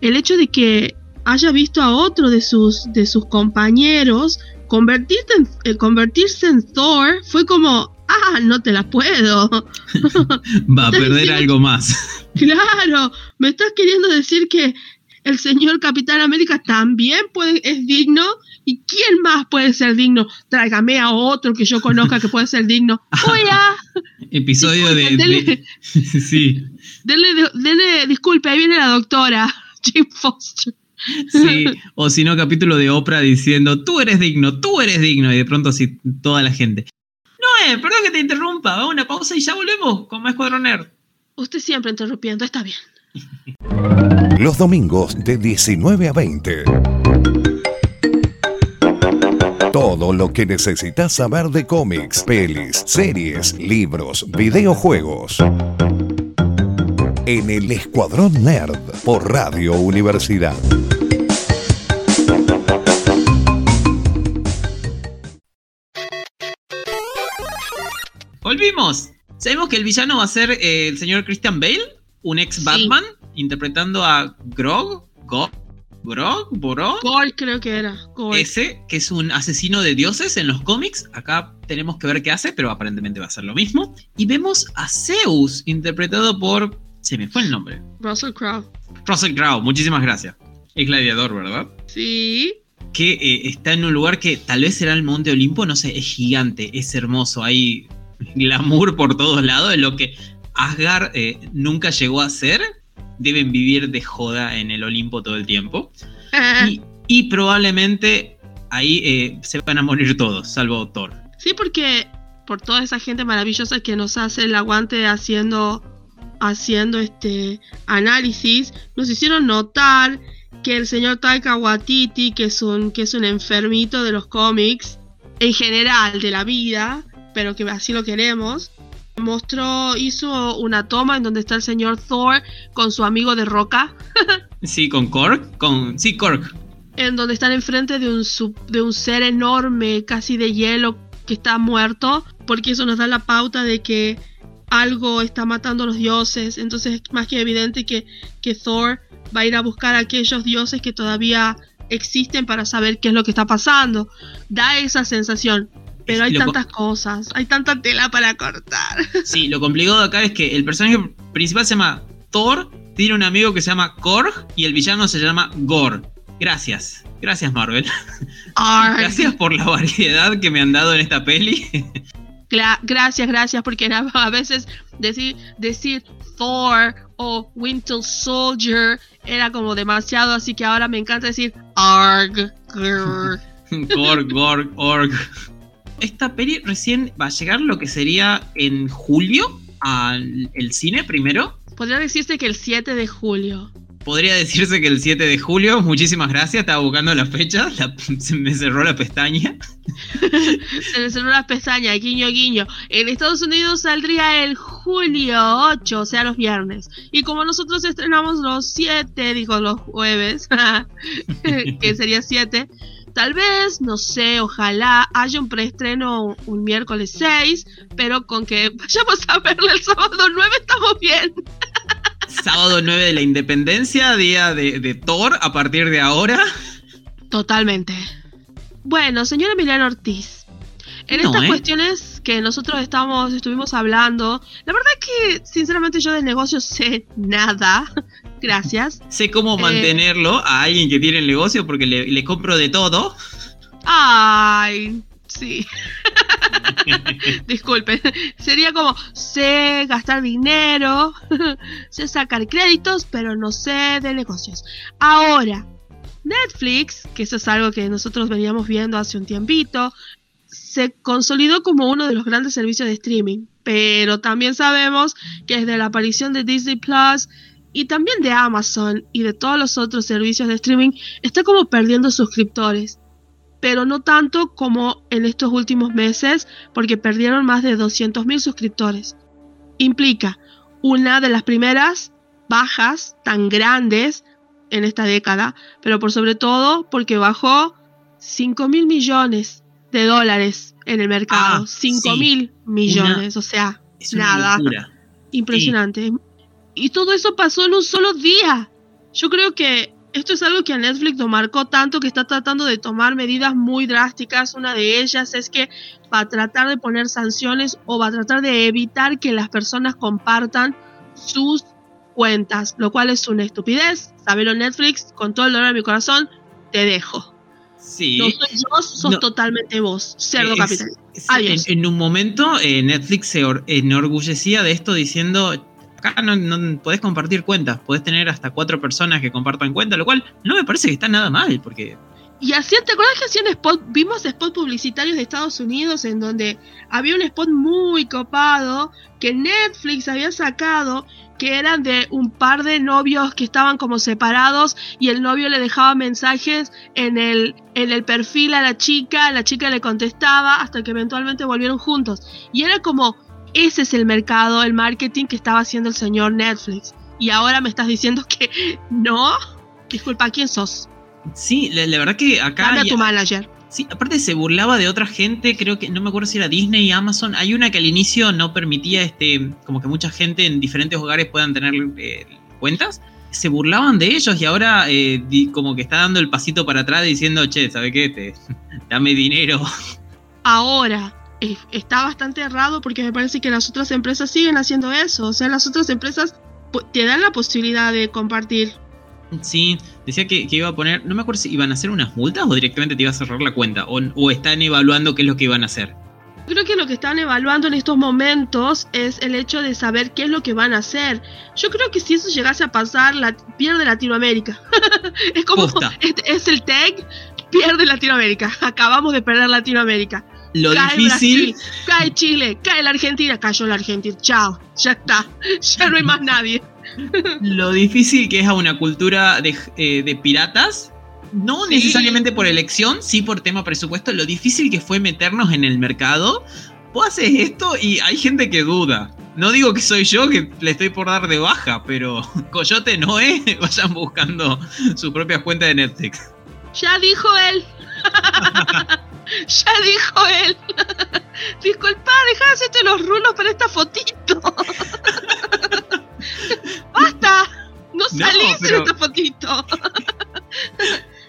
el hecho de que haya visto a otro de sus, de sus compañeros convertirse en, eh, convertirse en Thor fue como, ah, no te la puedo. [LAUGHS] Va [LAUGHS] a perder algo más. [LAUGHS] Claro, me estás queriendo decir que el señor Capitán América también puede, es digno. ¿Y quién más puede ser digno? Tráigame a otro que yo conozca que puede ser digno. Hola. Episodio de, sí. Denle, disculpe, ahí viene la doctora Jim Foster. Sí, [LAUGHS] o si no, capítulo de Oprah diciendo, tú eres digno, tú eres digno, y de pronto así toda la gente. No, eh, perdón que te interrumpa, vamos a una pausa y ya volvemos con más Escuadrón Usted siempre interrumpiendo, está bien. [LAUGHS] Los domingos de 19 a 20. Todo lo que necesitas saber de cómics, pelis, series, libros, videojuegos. En el Escuadrón Nerd por Radio Universidad. Volvimos. Sabemos que el villano va a ser eh, el señor Christian Bale, un ex Batman interpretando a Grog, Grog, Grog, Borog. creo que era. Ese, que es un asesino de dioses en los cómics. Acá tenemos que ver qué hace, pero aparentemente va a ser lo mismo. Y vemos a Zeus, interpretado por. Se me fue el nombre. Russell Crowe. Russell Crowe, muchísimas gracias. Es gladiador, ¿verdad? Sí. Que eh, está en un lugar que tal vez será el Monte Olimpo, no sé, es gigante, es hermoso, hay [LAUGHS] glamour por todos lados, es lo que Asgard eh, nunca llegó a ser deben vivir de joda en el Olimpo todo el tiempo. y, probablemente ahí eh, se van a morir todos, salvo Thor. Sí, porque por toda esa gente maravillosa que nos hace el aguante haciendo, haciendo este análisis, nos hicieron notar que el señor Taika Waititi, que es un, que es un enfermito de los cómics, en general de la vida, pero que así lo queremos, mostró, hizo una toma en donde está el señor Thor con su amigo de roca. [LAUGHS] sí, con Korg, con sí, Korg. En donde están enfrente de un, de un ser enorme, casi de hielo, que está muerto, porque eso nos da la pauta de que algo está matando a los dioses. Entonces es más que evidente que, que Thor va a ir a buscar a aquellos dioses que todavía existen para saber qué es lo que está pasando. Da esa sensación. Pero hay tantas cosas, hay tanta tela para cortar. [LAUGHS] Sí, lo complicado acá es que el personaje principal se llama Thor, tiene un amigo que se llama Korg y el villano se llama Gore. Gracias, gracias Marvel. [LAUGHS] Gracias por la variedad que me han dado en esta peli. [LAUGHS] gracias, gracias, porque a veces decir, decir Thor o Winter Soldier era como demasiado, así que ahora me encanta decir Arg. Gorg, Gorg, Org. Esta peli recién va a llegar lo que sería en julio al el cine primero. Podría decirse que el 7 de julio. Podría decirse que el 7 de julio, muchísimas gracias, estaba buscando la fecha, [LAUGHS] se me cerró la pestaña. [LAUGHS] se me cerró la pestaña, guiño, guiño. En Estados Unidos saldría el julio 8, o sea, los viernes. Y como nosotros estrenamos los 7, digo los jueves, [LAUGHS] que sería 7, tal vez, no sé, ojalá haya un preestreno un miércoles 6, pero con que [LAUGHS] vayamos a verlo el sábado 9 estamos bien. [LAUGHS] Sábado 9 de la Independencia, día de, Thor a partir de ahora. Totalmente. Bueno, señora Emiliano Ortiz, en estas ¿eh? cuestiones que nosotros estamos, estuvimos hablando, la verdad es que sinceramente yo de negocio sé nada. Gracias. Sé cómo eh, mantenerlo a alguien que tiene el negocio porque le, le compro de todo. Ay, sí. [LAUGHS] Disculpen. Sería como, sé gastar dinero, [LAUGHS] sé sacar créditos, pero no sé de negocios. Ahora, Netflix, que eso es algo que nosotros veníamos viendo hace un tiempito, se consolidó como uno de los grandes servicios de streaming. Pero también sabemos que desde la aparición de Disney Plus y también de Amazon y de todos los otros servicios de streaming, está como perdiendo suscriptores pero no tanto como en estos últimos meses, porque perdieron más de 200.000 suscriptores. Implica una de las primeras bajas tan grandes en esta década, pero por sobre todo porque bajó 5 mil millones de dólares en el mercado. Ah, 5 mil millones, o sea, nada. Impresionante. Y todo eso pasó en un solo día. Yo creo que esto es algo que a Netflix lo marcó tanto que está tratando de tomar medidas muy drásticas. Una de ellas es que va a tratar de poner sanciones o va a tratar de evitar que las personas compartan sus cuentas, lo cual es una estupidez. Sabelo Netflix, con todo el dolor de mi corazón, te dejo. Sí. No soy yo, sos totalmente vos, cerdo capital. Adiós. En, un momento eh, Netflix se enorgullecía de esto diciendo acá no, no, podés compartir cuentas, podés tener hasta cuatro personas que compartan cuentas, lo cual no me parece que está nada mal, porque... Y así, ¿te acuerdas que hacían spot, vimos spots publicitarios de Estados Unidos en donde había un spot muy copado que Netflix había sacado que eran de un par de novios que estaban como separados y el novio le dejaba mensajes en el, en el perfil a la chica, la chica le contestaba hasta que eventualmente volvieron juntos. Y era como ese es el mercado, el marketing que estaba haciendo el señor Netflix. Y ahora me estás diciendo que [LAUGHS] no. Disculpa, ¿quién sos? Sí, la, verdad que acá. Dame a tu manager. Sí, aparte se burlaba de otra gente, creo que no me acuerdo si era Disney y Amazon. Hay una que al inicio no permitía este, como que mucha gente en diferentes hogares puedan tener eh, cuentas. Se burlaban de ellos y ahora eh, como que está dando el pasito para atrás diciendo, che, ¿sabe qué? Te, [LAUGHS] dame dinero. Ahora, está bastante errado porque me parece que las otras empresas siguen haciendo eso. O sea, las otras empresas te dan la posibilidad de compartir. Sí, decía que, iba a poner, no me acuerdo si iban a hacer unas multas o directamente te iba a cerrar la cuenta o, o están evaluando qué es lo que iban a hacer. Creo que lo que están evaluando en estos momentos es el hecho de saber qué es lo que van a hacer. Yo creo que si eso llegase a pasar, la, pierde Latinoamérica. [LAUGHS] es como, es, es el tag, pierde Latinoamérica. [LAUGHS] Acabamos de perder Latinoamérica lo difícil. cae Chile, cae la Argentina, cayó la Argentina. Chao, ya está. [LAUGHS] Ya no hay más nadie. lo difícil que es a una cultura de, eh, piratas. No necesariamente por elección, sí por tema presupuesto. Lo difícil que fue meternos en el mercado. Vos haces esto y hay gente que duda. No digo que soy yo que le estoy por dar de baja, pero [LAUGHS] Coyote no es. [LAUGHS] Vayan buscando su propia cuenta de Netflix. Ya dijo él. [LAUGHS] Ya dijo él. [LAUGHS] Disculpa, deja de hacerte los rulos para esta fotito. [LAUGHS] ¡Basta! No salís en esta fotito.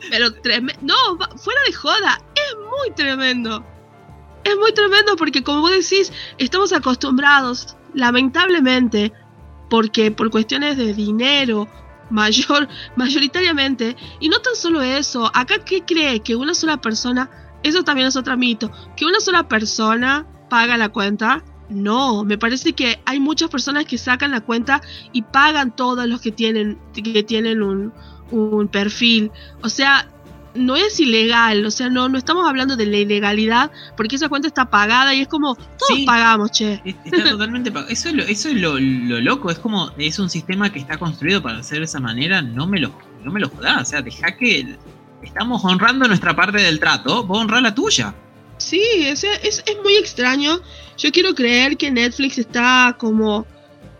pero tremendo. No, fuera de joda. Es muy tremendo. Es muy tremendo porque, como vos decís, estamos acostumbrados, lamentablemente, porque por cuestiones de dinero, mayor, mayoritariamente, y no tan solo eso, acá qué cree que una sola persona eso también es otro mito. Que una sola persona paga la cuenta. No, me parece que hay muchas personas que sacan la cuenta y pagan todos los que tienen, que tienen un, un perfil. O sea, no es ilegal, o sea, no, no estamos hablando de la ilegalidad, porque esa cuenta está pagada y es como, todos pagamos, che. [LAUGHS] Está totalmente pagado. Eso es, lo, eso es lo, loco, es como, es un sistema que está construido para hacer de esa manera, no me lo, no me lo jodas, o sea, deja que estamos honrando nuestra parte del trato, vos honrar la tuya. Sí, es, es, es muy extraño. Yo quiero creer que Netflix está como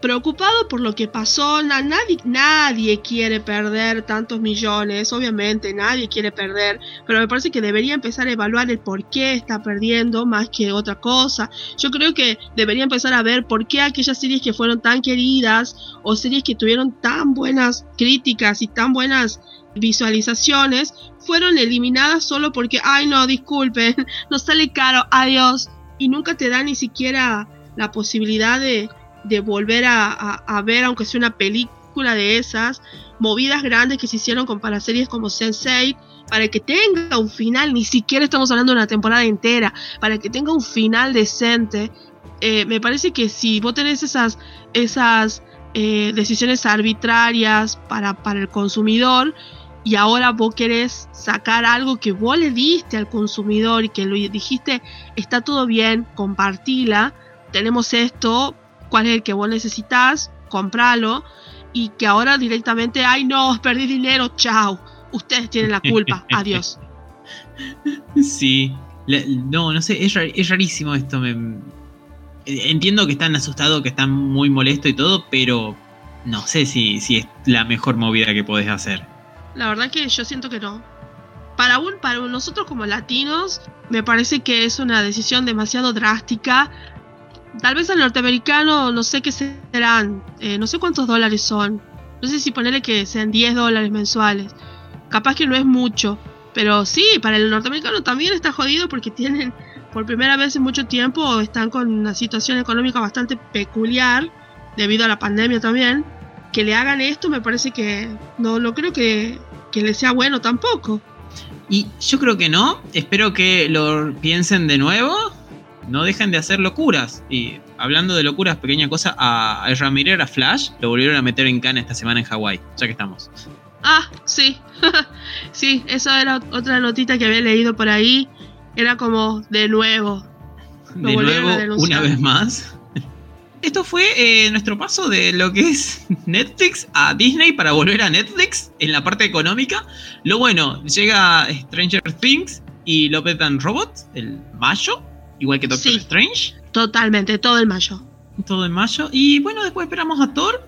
preocupado por lo que pasó. nadie, nadie quiere perder tantos millones, obviamente, nadie quiere perder, pero me parece que debería empezar a evaluar el por qué está perdiendo más que otra cosa. Yo creo que debería empezar a ver por qué aquellas series que fueron tan queridas o series que tuvieron tan buenas críticas y tan buenas visualizaciones fueron eliminadas solo porque, ay no, disculpen, [LAUGHS] nos sale caro, adiós. Y nunca te da ni siquiera la posibilidad de, de volver a, ver, aunque sea una película de esas, movidas grandes que se hicieron con para series como Sense8, para que tenga un final, ni siquiera estamos hablando de una temporada entera, para que tenga un final decente. Eh, me parece que si vos tenés esas, esas eh, decisiones arbitrarias para, para el consumidor, y ahora vos querés sacar algo que vos le diste al consumidor y que lo dijiste, está todo bien, compartila, tenemos esto, cuál es el que vos necesitas, compralo y que ahora directamente, ay no, perdí dinero, chao, ustedes tienen la culpa, [LAUGHS] adiós. Sí, no, no sé, es, rarísimo esto. entiendo que están asustados, que están muy molestos y todo, pero no sé si, si es la mejor movida que podés hacer. La verdad que yo siento que no. Para, un, para nosotros como latinos, me parece que es una decisión demasiado drástica Tal vez al norteamericano no sé qué serán, eh, no sé cuántos dólares son. No sé si ponerle que sean 10 dólares mensuales. Capaz que no es mucho. Pero sí, para el norteamericano también está jodido porque tienen, por primera vez en mucho tiempo, están con una situación económica bastante peculiar, debido a la pandemia también. Que le hagan esto me parece que no, no creo que, que le sea bueno tampoco. Y yo creo que no. Espero que lo piensen de nuevo no dejen de hacer locuras. Y hablando de locuras, pequeña cosa, a, Ramírez, a Flash, lo volvieron a meter en cana esta semana en Hawái, ya que estamos. Ah, sí. [LAUGHS] sí, eso era otra notita que había leído por ahí. Era como de nuevo. de nuevo, una vez más. Esto fue eh, nuestro paso de lo que es [LAUGHS] Netflix a Disney para volver a Netflix en la parte económica. Lo bueno, llega Stranger Things y Lopez and Robots el mayo. Igual que Doctor Strange. Totalmente, todo el mayo. Todo el mayo. Y bueno, después esperamos a Thor.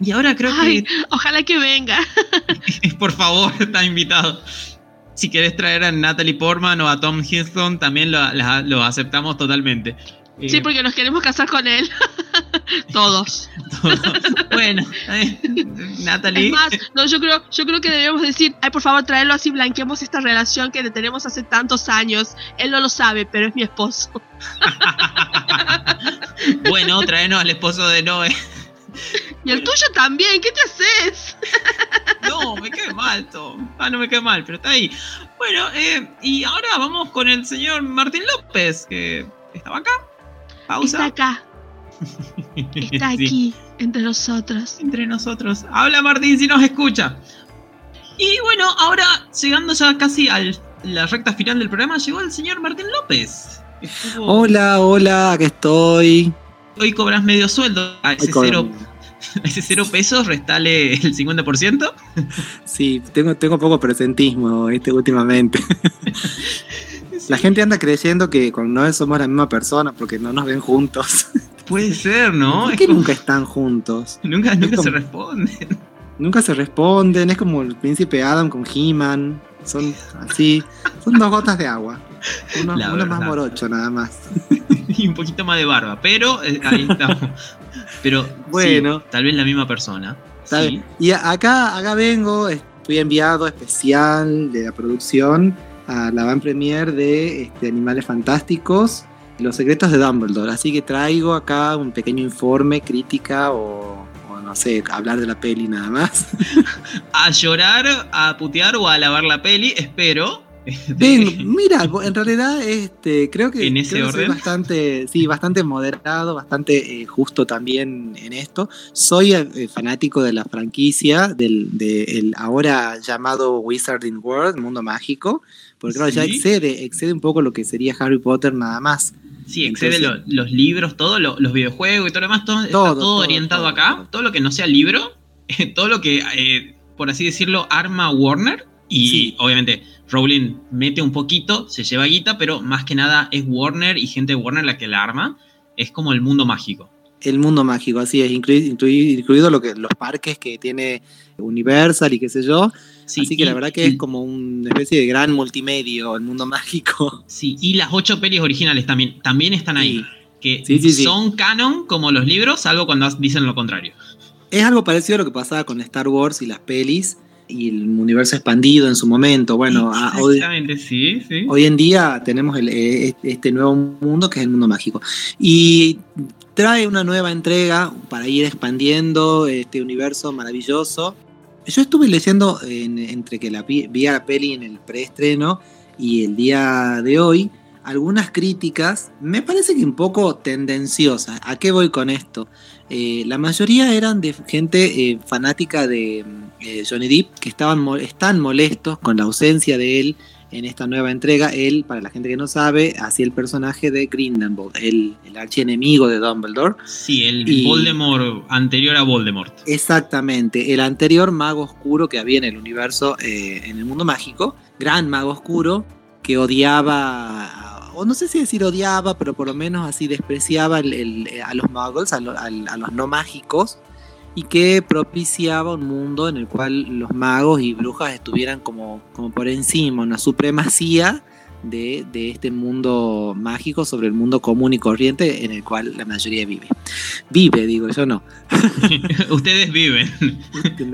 Y ahora creo que. Ojalá que venga. [LAUGHS] [LAUGHS] Por favor, está invitado. Si quieres traer a Natalie Portman o a Tom Hiddleston, también lo aceptamos totalmente. Sí, porque nos queremos casar con él. [LAUGHS] Todos. Bueno, Natalie. Es más, no, yo creo, yo creo que debemos decir, ay, por favor, traerlo así, blanqueemos esta relación que tenemos hace tantos años. Él no lo sabe, pero es mi esposo. [LAUGHS] bueno, traenos al esposo de Noé. Y el tuyo también, ¿qué te haces? No, me quedé mal, Tom. Ah, no me quedé mal, pero está ahí. Bueno, eh, y ahora vamos con el señor Martín López, que estaba acá. Está acá. [LAUGHS] Está aquí, entre nosotros. Entre nosotros. Habla Martín si nos escucha. Y bueno, ahora llegando ya casi a la recta final del programa, llegó el señor Martín López. Hola, hola, aquí estoy. Hoy cobras medio sueldo. A ese cero, [LAUGHS] ese cero pesos, restale el 50%. Sí, tengo, tengo poco presentismo este, últimamente. [LAUGHS] La gente anda creyendo que con Noé somos la misma persona porque no nos ven juntos. [LAUGHS] Puede ser, ¿no? ¿Por qué nunca están juntos? [LAUGHS] Nunca, nunca se responden. Nunca se responden, es como el príncipe Adam con He-Man. Son así, son dos gotas de agua. Uno, más morocho, nada más. [LAUGHS] y un poquito más de barba, pero eh, ahí estamos. Pero bueno, tal vez la misma persona. Sí. Y acá, acá vengo, estoy enviado especial de la producción a la van premier de este, Animales Fantásticos Los Secretos de Dumbledore. Así que traigo acá un pequeño informe, crítica o, no sé, hablar de la peli nada más. [LAUGHS] a llorar, a putear o a lavar la peli, espero. [LAUGHS] Ven, mira, en realidad este, creo que, ¿En ese creo que soy orden? bastante, sí, bastante moderado, bastante eh, justo también en esto. Soy eh, fanático de la franquicia, del de el ahora llamado Wizarding World, Mundo Mágico, porque claro, ya excede, excede un poco lo que sería Harry Potter nada más. Sí, excede Entonces- lo- los libros, todo, lo- los videojuegos y todo lo demás, todo, está Todo, orientado acá. todo. Todo. lo que no sea libro, [LAUGHS] todo lo que, eh, por así decirlo, arma Warner. Y Sí. obviamente Rowling mete un poquito, se lleva guita, pero más que nada es Warner y gente de Warner la que la arma. Es como el mundo mágico. El mundo mágico, así es, inclui- inclui- incluido lo que, los parques que tiene Universal y qué sé yo. Sí, así que la verdad que es como una especie de gran multimedio, el mundo mágico. [LAUGHS] Sí, y las ocho pelis originales también, también están ahí. Que Sí, sí, sí. son canon como los libros, salvo cuando dicen lo contrario. Es algo parecido a lo que pasaba con Star Wars y las pelis y el universo expandido en su momento. Bueno, hoy, sí, sí. hoy en día tenemos el- eh, este nuevo mundo que es el mundo mágico. Y trae una nueva entrega para ir expandiendo este universo maravilloso. Yo estuve leyendo en- entre que la vi, a la peli en el preestreno y el día de hoy algunas críticas, me parece que un poco tendenciosas. ¿A qué voy con esto? Eh, la mayoría eran de gente eh, fanática de eh, Johnny Depp, que estaban están molestos con la ausencia de él en esta nueva entrega. Él, para la gente que no sabe, hacía el personaje de Grindelwald, el, el archienemigo de Dumbledore. Sí, el Y- Voldemort anterior a Voldemort. Exactamente, el anterior mago oscuro que había en el universo, eh, en el mundo mágico, gran mago oscuro que odiaba, o no sé si decir odiaba, pero por lo menos así despreciaba el- el- a los muggles, a, lo- al- a los no mágicos, y que propiciaba un mundo en el cual los magos y brujas estuvieran como, como por encima, una supremacía de, de este mundo mágico sobre el mundo común y corriente en el cual la mayoría vive. Vive, digo, yo no. [LAUGHS] Ustedes viven.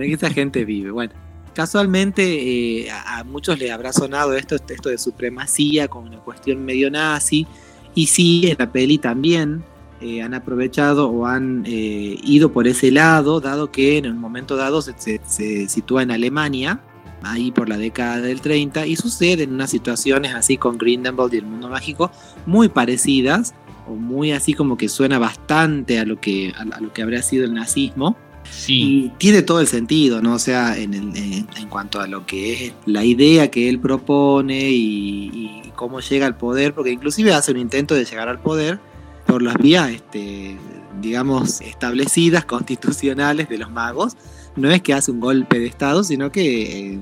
Esa gente vive. Bueno, casualmente eh, a, a muchos les habrá sonado esto, esto de supremacía con una cuestión medio nazi. Y sí, en la peli también eh, han aprovechado o han eh, ido por ese lado, dado que en un momento dado se, se- se sitúa en Alemania, ahí por la década del 30, y suceden unas situaciones así con Grindelwald y el mundo mágico muy parecidas, o muy así como que suena bastante a lo que, a- a lo que habría sido el nazismo. Sí. Y tiene todo el sentido, ¿no? O sea, en, el- en- en cuanto a lo que es la idea que él propone y, y cómo llega al poder, porque inclusive hace un intento de llegar al poder por las vías, este, digamos, establecidas, constitucionales de los magos. No es que hace un golpe de Estado, sino que eh,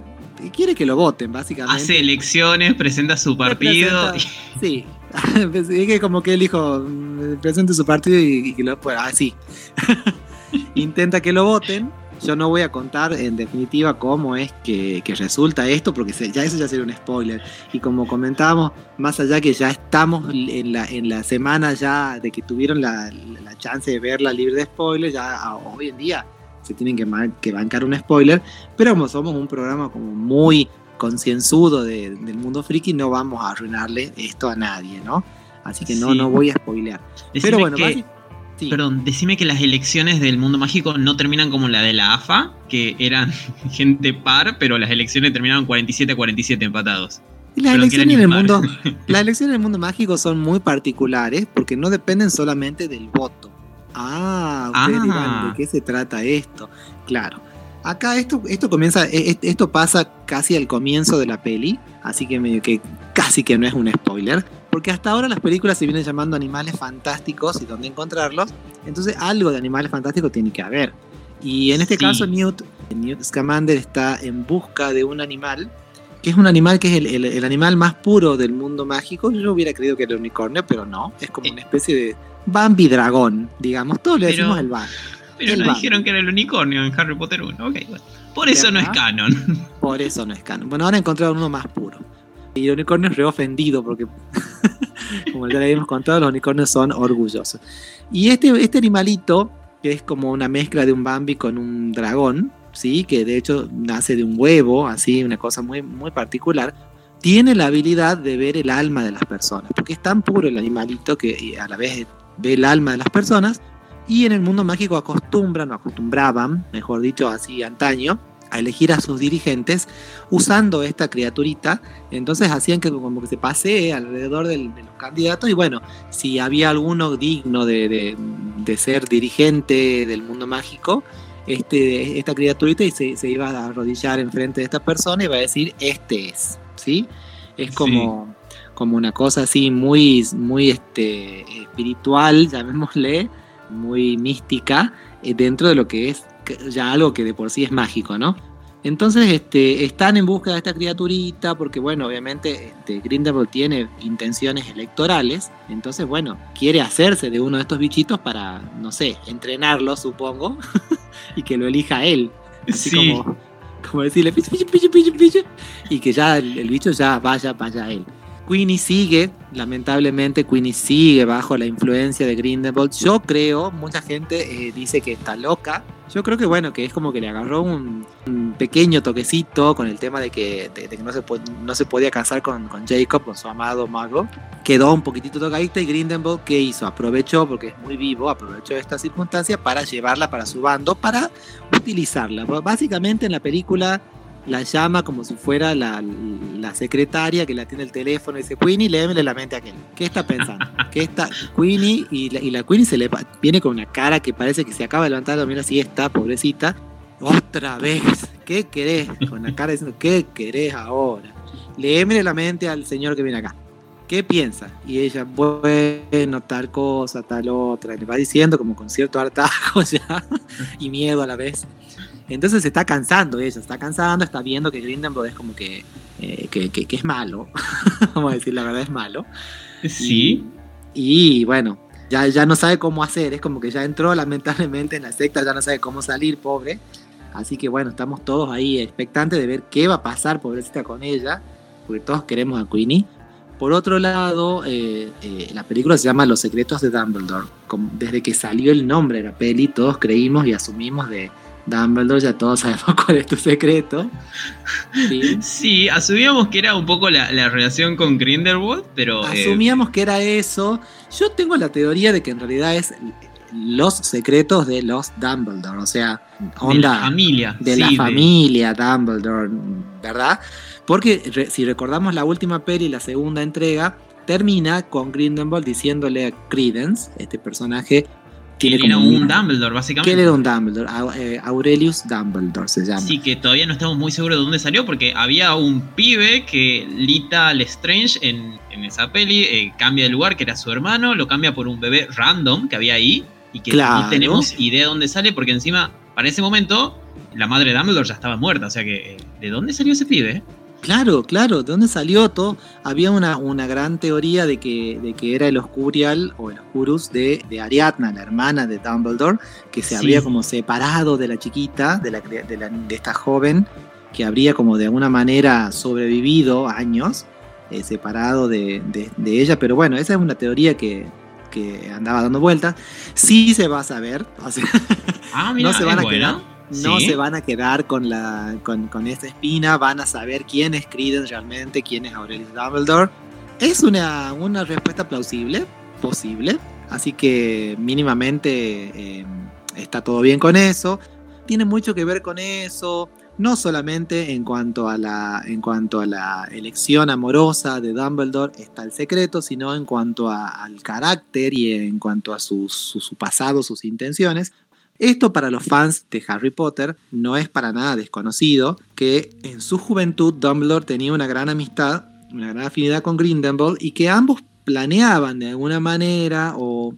quiere que lo voten, básicamente. Hace elecciones, presenta su partido. Presenta- [LAUGHS] Sí, [LAUGHS] es que como que él dijo, mm, presente su partido y, y que lo pues, así. [LAUGHS] Intenta que lo voten. Yo no voy a contar en definitiva cómo es que, que resulta esto, porque se- ya eso ya sería un spoiler. Y como comentábamos, más allá que ya estamos en la, en la semana ya de que tuvieron la, la chance de verla libre de spoilers, ya a- hoy en día se tienen que, que bancar un spoiler. Pero como somos un programa como muy concienzudo de- del mundo friki, no vamos a arruinarle esto a nadie, ¿no? Así que no, Sí. no voy a spoilear. Decime Pero bueno, que, sí. perdón, decime que las elecciones del mundo mágico no terminan como la de la AFA, que eran [LAUGHS] gente par, pero las elecciones terminaron 47 a 47 empatados. las, elecciones en el mundo, [LAUGHS] las elecciones en el mundo mágico son muy particulares porque no dependen solamente del voto. Ah, ustedes Ah. dirán, ¿de qué se trata esto? Claro. Acá esto, esto comienza, e- e- esto pasa casi al comienzo de la peli, así que medio que casi que no es un spoiler, porque hasta ahora las películas se vienen llamando Animales Fantásticos y dónde encontrarlos, entonces algo de Animales Fantásticos tiene que haber. Y en este Sí. caso Newt, Newt Scamander está en busca de un animal, que es un animal que es el, el- el animal más puro del mundo mágico. Yo hubiera creído que era el unicornio, pero no, es como Eh. una especie de Bambi dragón, digamos, todos le Pero- decimos el Bambi. Pero El no Bambi. dijeron que era el unicornio en Harry Potter 1. Ok, bueno. Por eso no es canon. Por eso no es canon. Bueno, ahora encontraron uno más puro. Y el unicornio es re ofendido porque, [LAUGHS] como ya le habíamos contado, los unicornios son orgullosos. Y este, este animalito, que es como una mezcla de un Bambi con un dragón, ¿sí? que de hecho nace de un huevo, así, una cosa muy, muy particular, tiene la habilidad de ver el alma de las personas, porque es tan puro el animalito que a la vez ve el alma de las personas. Y en el mundo mágico acostumbran, o acostumbraban, mejor dicho, así antaño, a elegir a sus dirigentes usando esta criaturita. Entonces hacían que como que se pasee alrededor del- de los candidatos y bueno, si había alguno digno de, de- de ser dirigente del mundo mágico, este, esta criaturita y se, se iba a arrodillar enfrente de esta persona y va a decir, este es, ¿sí? Es como, como una cosa así muy, muy este, espiritual, [LAUGHS] llamémosle, muy mística, eh, dentro de lo que es ya algo que de por sí es mágico, ¿no? Entonces este, están en busca de esta criaturita porque, bueno, obviamente este, Grindelwald tiene intenciones electorales, entonces, bueno, quiere hacerse de uno de estos bichitos para, no sé, entrenarlo, supongo, [LAUGHS] y que lo elija él. Así Sí. como, como decirle, pichu, pichu, pichu, y que ya el, el bicho ya vaya, vaya a él. Queenie sigue, lamentablemente Queenie sigue bajo la influencia de Grindelwald. Yo creo, mucha gente eh, dice que está loca. Yo creo que bueno, que es como que le agarró un, pequeño toquecito con el tema de que, no, se no se podía casar con, con Jacob, con su amado mago. Quedó un poquitito tocadita y Grindelwald, ¿qué hizo? Aprovechó, porque es muy vivo, aprovechó esta circunstancia para llevarla para su bando, para utilizarla. Básicamente en la película la llama como si fuera la, la secretaria que la tiene el teléfono y dice, Queenie, léeme la mente a aquel. ¿Qué está pensando? ¿Qué está Queenie? Y la, la Queenie se le viene con una cara que parece que se acaba de levantar, mira así está, pobrecita. Otra vez, ¿qué querés? Con la cara diciendo, ¿qué querés ahora? Léeme la mente al señor que viene acá. ¿Qué piensa? Y ella, bueno, tal cosa, tal otra. Le va diciendo como con cierto hartazgo [LAUGHS] ya y miedo a la vez. Entonces se está cansando ella, está cansando, está viendo que Grindelwald es como que, eh, que, que- que es malo. [LAUGHS] Vamos a decir la verdad, es malo. Sí. Y bueno, ya, ya no sabe cómo hacer, es como que ya entró lamentablemente en la secta, ya no sabe cómo salir, pobre. Así que bueno, estamos todos ahí expectantes de ver qué va a pasar, pobrecita, con ella, porque todos queremos a Queenie. Por otro lado, eh, eh, la película se llama Los secretos de Dumbledore. Como desde que salió el nombre de la peli, todos creímos y asumimos de Dumbledore, ya todos sabemos [LAUGHS] cuál es tu secreto. Sí. Sí, asumíamos que era un poco la, la relación con Grindelwald, pero. eh, Asumíamos que era eso. Yo tengo la teoría de que en realidad es los secretos de los Dumbledore, o sea, de la onda familia. de sí, la familia Dumbledore, ¿verdad? Porque re- si recordamos la última peli, la segunda entrega, termina con Grindelwald diciéndole a Credence, este personaje, que era un Dumbledore, básicamente. que era un Dumbledore, Au- eh, Aurelius Dumbledore se llama. Sí, que todavía no estamos muy seguros de dónde salió, porque había un pibe que Lita Lestrange en, en esa peli eh, cambia de lugar, que era su hermano, lo cambia por un bebé random que había ahí, y que Claro. no tenemos idea de dónde sale, porque encima, para ese momento, la madre de Dumbledore ya estaba muerta, o sea que, eh, ¿de dónde salió ese pibe? Claro, claro, ¿de dónde salió todo? Había una, una gran teoría de que, de que era el Oscurial o el Oscurus de, de Ariadna, la hermana de Dumbledore, que se Sí. habría como separado de la chiquita, de, la, de, la- de esta joven, que habría como de alguna manera sobrevivido años, eh, separado de, de- de ella, pero bueno, esa es una teoría que, que andaba dando vueltas. Sí se va a saber, o sea, Ah, [LAUGHS] mira, no se van a buena. quedar no Sí. se van a quedar con, la, con, con esta espina, van a saber quién es Credence realmente, quién es Aurelius Dumbledore. Es una, una respuesta plausible, posible, así que mínimamente eh, está todo bien con eso. Tiene mucho que ver con eso, no solamente en cuanto a la, en cuanto a la elección amorosa de Dumbledore está el secreto, sino en cuanto a- al carácter y en cuanto a su, su pasado, sus intenciones. Esto para los fans de Harry Potter no es para nada desconocido que en su juventud Dumbledore tenía una gran amistad, una gran afinidad con Grindelwald y que ambos planeaban de alguna manera o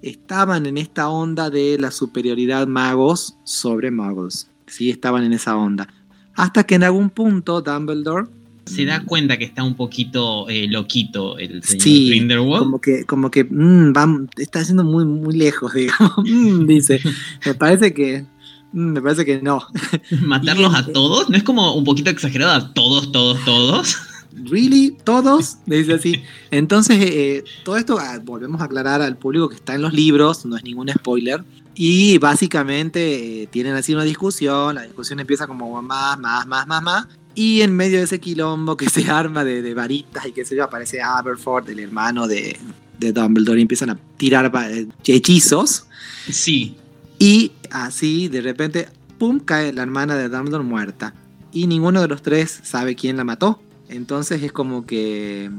estaban en esta onda de la superioridad magos sobre muggles. Sí, estaban en esa onda. Hasta que en algún punto Dumbledore Se da cuenta que está un poquito eh, loquito el señor Sí, Grindelwald. como que, como que mm, va- está yendo muy, muy lejos, [LAUGHS] digamos. Mm, dice, [LAUGHS] me parece que, mm, me parece que no. [LAUGHS] Matarlos a y- todos, ¿no es como un poquito exagerado a todos, todos, todos? ¿Really? ¿Todos? Le dice así. Entonces, eh, todo esto ah, volvemos a aclarar al público que está en los libros, no es ningún spoiler. Y básicamente eh, tienen así una discusión, la discusión empieza como más, más, más, más, más. Y en medio de ese quilombo que [LAUGHS] se arma de, de varitas y qué sé yo, aparece Aberforth, el hermano de, de Dumbledore, y empiezan a tirar eh, hechizos. Sí, Y así, de repente, pum, cae la hermana de Dumbledore muerta. Y ninguno de los tres sabe quién la mató. Entonces es como que,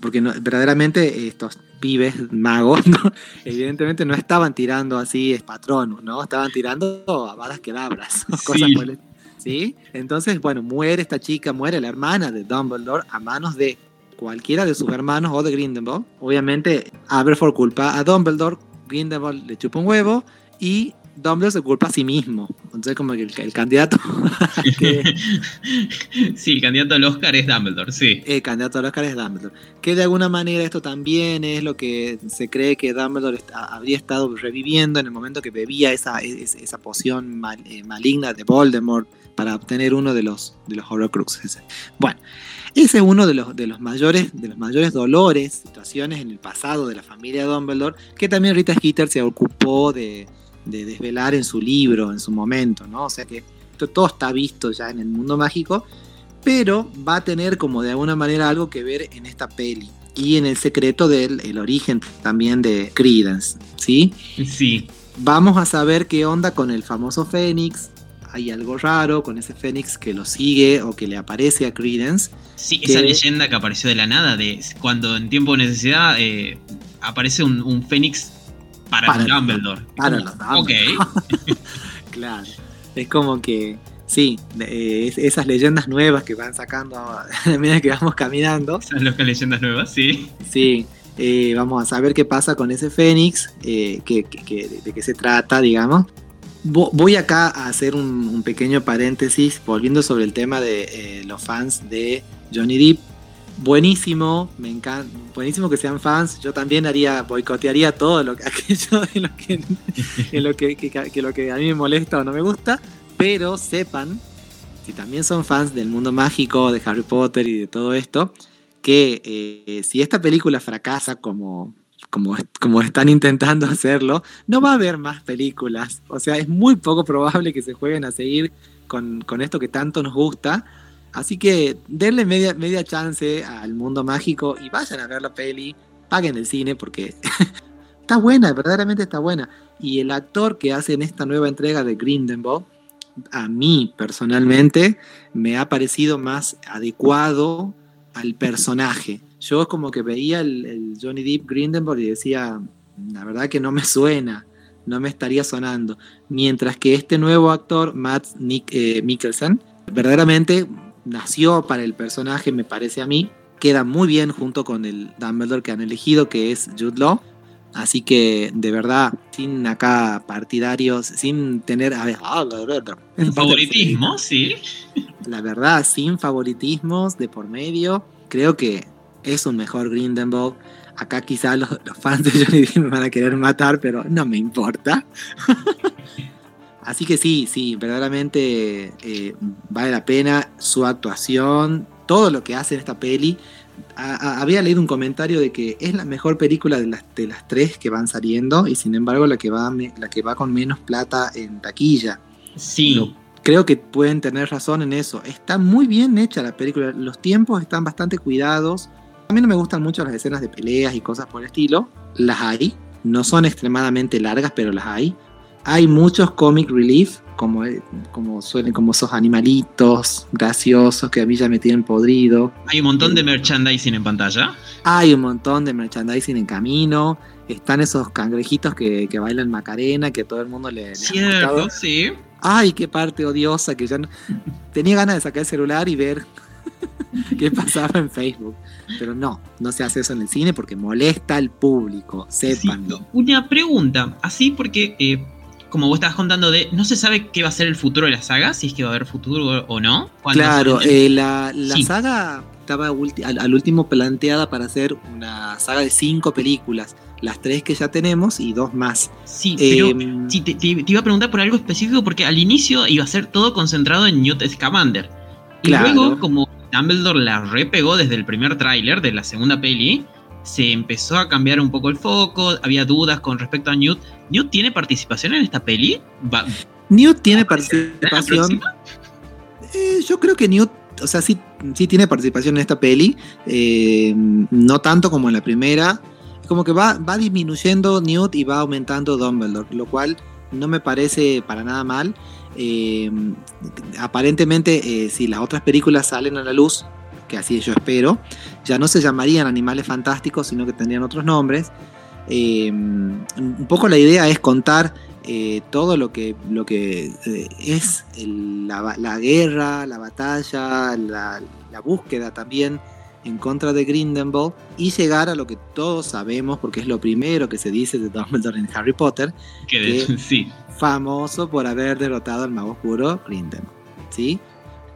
porque verdaderamente estos pibes magos, [LAUGHS] ¿no? evidentemente no estaban tirando así es patrón, ¿no? Estaban tirando a balas quedabras, [LAUGHS] cosas ¿sí? Entonces, bueno, muere esta chica, muere la hermana de Dumbledore a manos de cualquiera de sus hermanos o de Grindelwald. Obviamente, Aberforth culpa a Dumbledore, Grindelwald le chupa un huevo y Dumbledore se culpa a sí mismo. Entonces, como que el, candidato. [LAUGHS] [LAUGHS] sí, el candidato al Oscar es Dumbledore, sí. El candidato al Oscar es Dumbledore. Que de alguna manera esto también es lo que se cree que Dumbledore habría estado reviviendo en el momento que bebía esa, esa, poción eh, maligna de Voldemort para obtener uno de los, de los Horrocruxes. Bueno. Ese es uno de los, de los, mayores, de los mayores dolores, situaciones en el pasado de la familia Dumbledore, que también Rita Skeeter se ocupó de, de desvelar en su libro, en su momento, ¿no? O sea que todo está visto ya en el mundo mágico, pero va a tener como de alguna manera algo que ver en esta peli y en el secreto del el origen también de Credence, ¿sí? Sí. Vamos a saber qué onda con el famoso Fénix. Hay algo raro con ese Fénix que lo sigue o que le aparece a Credence. Sí, esa leyenda que apareció de la nada, de cuando en tiempo de necesidad eh, aparece un, un Fénix para, Dumbledore. Para los Dumbledore. Ok. [LAUGHS] claro. Es como que, sí, eh, esas leyendas nuevas que van sacando [LAUGHS] a medida que vamos caminando. Esas locas leyendas nuevas, sí. Sí. Eh, vamos a saber qué pasa con ese Fénix, eh, que, de qué se trata, digamos. Voy acá a hacer un, pequeño paréntesis, volviendo sobre el tema de los fans de Johnny Depp buenísimo, me encanta, buenísimo que sean fans. Yo también haría, boicotearía todo lo que [LAUGHS] aquello en lo que, lo que, lo que a mí me molesta o no me gusta, pero sepan, si también son fans del mundo mágico, de Harry Potter y de todo esto, que eh, si esta película fracasa como, como, como están intentando hacerlo, no va a haber más películas. O sea, es muy poco probable que se jueguen a seguir con, con esto que tanto nos gusta Así que denle media, media chance al mundo mágico y vayan a ver la peli, paguen el cine porque [LAUGHS] está buena, verdaderamente está buena. Y el actor que hace en esta nueva entrega de Grindelwald, a mí personalmente, me ha parecido más adecuado al personaje. Yo como que veía el, Johnny Depp Grindelwald y decía, la verdad que no me suena, no me estaría sonando. Mientras que este nuevo actor, Matt Nick, eh, Mikkelsen, verdaderamente nació para el personaje, me parece a mí. Queda muy bien junto con el Dumbledore que han elegido, que es Jude Law. Así que, de verdad, sin acá partidarios, sin tener. A ver, [LAUGHS] favoritismo, sí. La verdad, sin favoritismos de por medio, creo que es un mejor Grindelwald. Acá quizás los, fans de Johnny Depp me van a querer matar, pero no me importa. [LAUGHS] Así que sí, sí, verdaderamente eh, vale la pena su actuación, todo lo que hace en esta peli. había leído un comentario de que es la mejor película de las, de las tres que van saliendo y sin embargo la que va, la que va con menos plata en taquilla. Sí. creo que pueden tener razón en eso. Está muy bien hecha la película, los tiempos están bastante cuidados. A mí no me gustan mucho las escenas de peleas y cosas por el estilo. Las hay, no son extremadamente largas, pero las hay hay muchos comic relief, como, como suelen, como esos animalitos graciosos que a mí ya me tienen podrido. Hay un montón de merchandising en pantalla. Hay un montón de merchandising en camino. Están esos cangrejitos que, bailan Macarena, que a todo el mundo le, Cierto, sí. Ay, qué parte odiosa que ya no... Tenía ganas de sacar el celular y ver [LAUGHS] qué pasaba en Facebook. Pero no, no se hace eso en el cine porque molesta al público, sépanlo. una pregunta, así porque eh, como vos estabas contando de, no se sabe qué va a ser el futuro de la saga, si es que va a haber futuro o no. Claro, eh, la, saga estaba al, último planteada para hacer una saga de cinco películas, las tres que ya tenemos y dos más. Sí, pero em, te, iba a preguntar por algo específico porque al inicio iba a ser todo concentrado en Newt Scamander. Y luego, como Dumbledore la repegó desde el primer tráiler de la segunda peli, se empezó a cambiar un poco el foco, había dudas con respecto a Newt. ¿Newt tiene participación en esta peli? Newt tiene participación. Eh, yo creo que Newt, o sea, sí, sí tiene participación en esta peli, eh, no tanto como en la primera. Como que va, va disminuyendo Newt y va aumentando Dumbledore, lo cual no me parece para nada mal. Eh, aparentemente, si las otras películas salen a la luz, que así yo espero, ya no se llamarían animales fantásticos, sino que tendrían otros nombres. Eh, un poco la idea es contar todo lo que, lo que es la, la, guerra, la batalla, la, la búsqueda también en contra de Grindelwald y llegar a lo que todos sabemos, porque es lo primero que se dice de Dumbledore en Harry Potter, que, [LAUGHS] sí. famoso por haber derrotado al mago oscuro Grindelwald. ¿sí?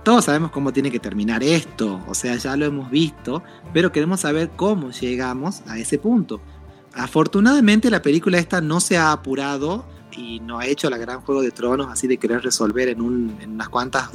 Todos sabemos cómo tiene que terminar esto, o sea, ya lo hemos visto, pero queremos saber cómo llegamos a ese punto. Afortunadamente la película esta no se ha apurado y no ha hecho la gran Juego de Tronos así de querer resolver en, un, en unas cuantas,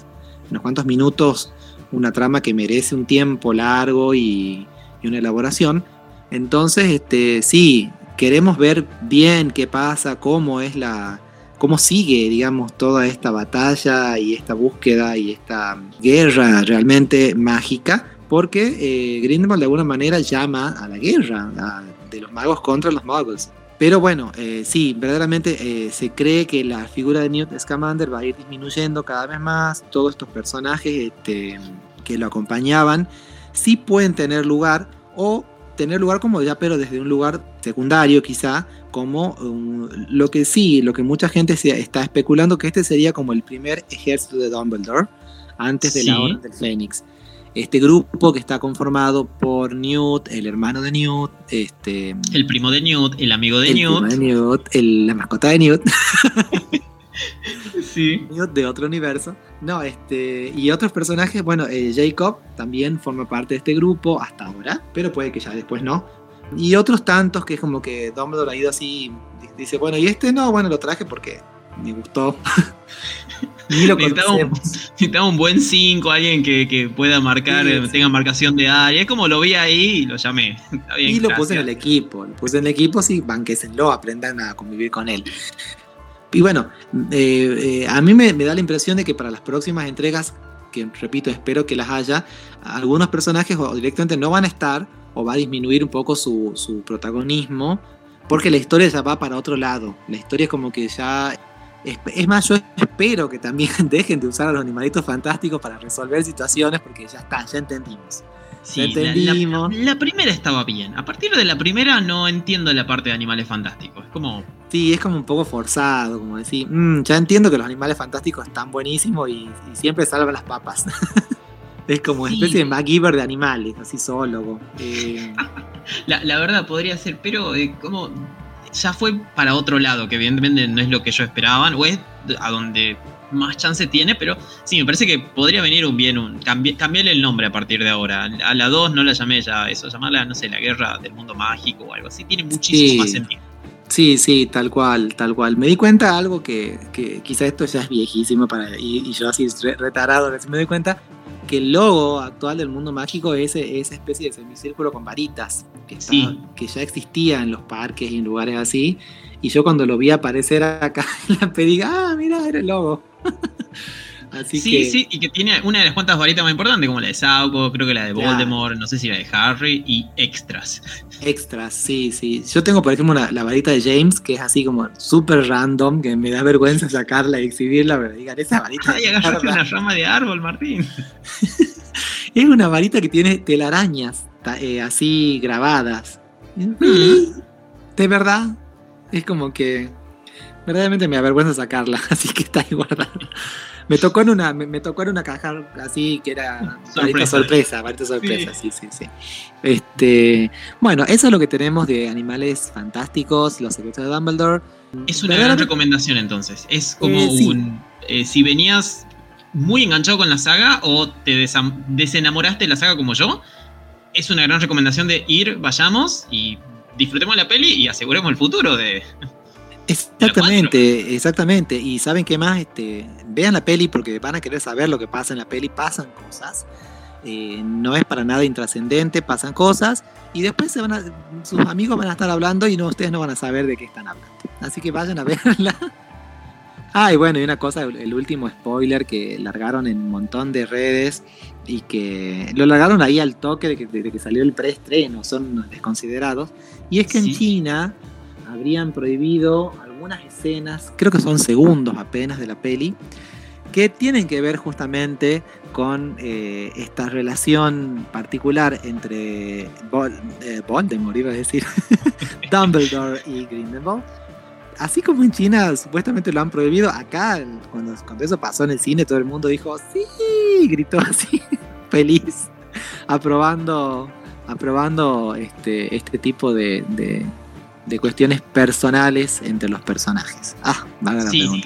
unos cuantos minutos una trama que merece un tiempo largo y, una elaboración. Entonces, este, sí, queremos ver bien qué pasa, cómo es la, cómo sigue, digamos, toda esta batalla y esta búsqueda y esta guerra realmente mágica, porque eh, Grindelwald de alguna manera llama a la guerra de los magos contra los muggles. Pero bueno, eh, sí, verdaderamente eh, se cree que la figura de Newt Scamander va a ir disminuyendo cada vez más. Todos estos personajes este, que lo acompañaban sí pueden tener lugar o tener lugar como ya, pero desde un lugar secundario quizá, como lo que sí, lo que mucha gente se está especulando que este sería como el primer ejército de Dumbledore antes de la Orden del Fénix. Este grupo que está conformado por Newt, el hermano de Newt, este, el primo de Newt, el amigo de el Newt, de Newt la mascota de Newt. [LAUGHS] sí. De otro universo. No, este, y otros personajes, bueno, eh, Jacob también forma parte de este grupo hasta ahora, pero puede que ya después no. Y otros tantos que es como que Dumbledore ha ido así, dice, bueno, y este no, bueno, lo traje porque me gustó. [LAUGHS] Ni lo necesitaba, un, necesitaba un buen 5, alguien que, pueda marcar, tenga marcación de área. Es como lo vi ahí y lo llamé. [LAUGHS] y lo puse en el equipo. Lo puse en el equipo, sí, banquesenlo, aprendan a convivir con él. Y bueno, eh, eh, a mí me, da la impresión de que para las próximas entregas, que repito, espero que las haya, algunos personajes o directamente no van a estar o va a disminuir un poco su, su protagonismo porque la historia ya va para otro lado. La historia es como que ya es más, yo espero que también [LAUGHS] dejen de usar a los animalitos fantásticos para resolver situaciones porque ya está, ya entendimos. Ya entendimos. La, primera estaba bien. A partir de la primera no entiendo la parte de animales fantásticos. Es como. Sí, es como un poco forzado, como decir, mm, ya entiendo que los animales fantásticos están buenísimos y, siempre salvan las papas. [LAUGHS] es como una especie de MacGyver de animales, así solo. Eh. [LAUGHS] la, la, verdad podría ser, pero eh, como ya fue para otro lado, que evidentemente no es lo que yo esperaba, o es a donde más chance tiene, pero sí, me parece que podría venir un bien, un, cambiarle el nombre a partir de ahora. A la 2 no la llamé ya eso, llamarla, no sé, la guerra del mundo mágico o algo así, tiene muchísimo más sentido. Sí, sí, tal cual, tal cual. Me di cuenta de algo que, que quizá esto ya es viejísimo para, y, yo así retarado, me doy cuenta que el logo actual del mundo mágico es esa especie de semicírculo con varitas que, que ya existía en los parques y en lugares así. Y yo cuando lo vi aparecer acá [LAUGHS] en la pedí, ah, mira, era el logo. [LAUGHS] Así sí, sí, y que tiene una de las cuantas varitas más importantes, como la de Sauco, creo que la de Voldemort, no sé si la de Harry, y extras. Extras, sí, sí. Yo tengo, por ejemplo, la varita de James, que es así como súper random, que me da vergüenza sacarla y exhibirla, pero digan, esa varita. Ay, agarraste una rama de árbol, Martín. [LAUGHS] es una varita que tiene telarañas eh, así grabadas. Mm. De verdad, [LAUGHS] es como que verdaderamente me avergüenza sacarla, [LAUGHS] así que está ahí guardada. Me tocó en una, me, tocó en una caja así que era sorpresa, sorpresa, sorpresa, sí. sí, sí, Este, bueno, eso es lo que tenemos de animales fantásticos, los secretos de Dumbledore. Es una gran recomendación entonces. Es como eh, un. Eh, si venías muy enganchado con la saga o te desenamoraste de la saga como yo, es una gran recomendación de ir, vayamos y disfrutemos la peli y aseguremos el futuro de, Exactamente, exactamente. Y saben qué más, este, vean la peli porque van a querer saber lo que pasa en la peli, pasan cosas. Eh, no es para nada intrascendente, pasan cosas y después sus amigos van a estar hablando y no, ustedes no van a saber de qué están hablando. Así que vayan a [LAUGHS] verla. Ah, y bueno, y una cosa, el último spoiler que largaron en un montón de redes y que lo largaron ahí al toque de que, de que salió el preestreno, son desconsiderados. Y es que en China habrían prohibido algunas escenas, creo que son segundos apenas de la peli, que tienen que ver justamente con eh, esta relación particular entre eh, Voldemort, iba a decir, [LAUGHS] Dumbledore y Grindelwald. Así como en China supuestamente lo han prohibido, acá cuando, cuando eso pasó en el cine todo el mundo dijo, sí, gritó así, [LAUGHS] feliz, aprobando, aprobando este, este tipo de, de, de cuestiones personales entre los personajes. Ah, van a Sí.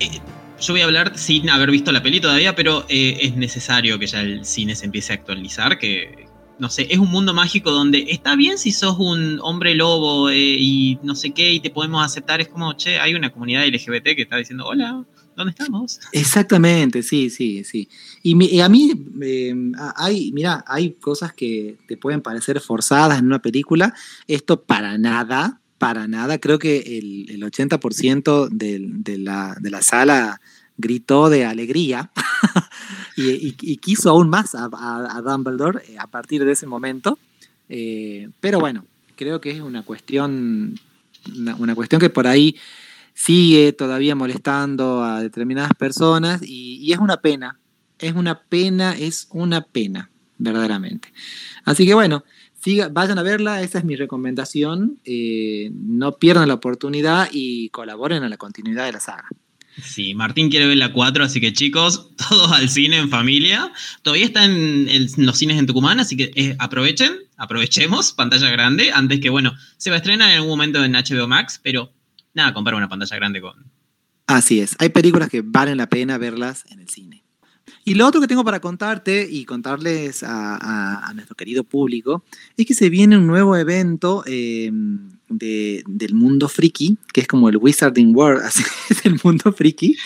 Eh, yo voy a hablar sin haber visto la peli todavía, pero eh, es necesario que ya el cine se empiece a actualizar, que no sé, es un mundo mágico donde está bien si sos un hombre lobo eh, y no sé qué y te podemos aceptar, es como, che, hay una comunidad LGBT que está diciendo, hola, ¿dónde estamos? [LAUGHS] Exactamente, sí, sí, sí. Y, mi- y a mí, eh, hay, mira, hay cosas que te pueden parecer forzadas en una película. Esto para nada, para nada. Creo que el, el 80% del- de, la, de la sala gritó de alegría [LAUGHS] y, quiso aún más a, a- Dumbledore eh, a partir de ese momento. Eh, pero bueno, creo que es una cuestión, una, cuestión que por ahí sigue todavía molestando a determinadas personas y, es una pena, es una pena, es una pena, verdaderamente. Así que bueno, vayan a verla, esa es mi recomendación, eh, no pierdan la oportunidad y colaboren a la continuidad de la saga. Sí, Martín quiere ver la 4, así que chicos, [LAUGHS] todos al cine en familia. Todavía está en, los cines en Tucumán, así que eh, aprovechen, aprovechemos, [LAUGHS] pantalla grande, antes que, bueno, se va a estrenar en algún momento en HBO Max, pero nada, compara una pantalla grande con... Así es, hay películas que valen la pena verlas en el cine. Y lo otro que tengo para contarte y contarles a nuestro querido público es que se viene un nuevo evento eh, de- del mundo friki, que es como el Wizarding World, [LAUGHS] así es el mundo friki,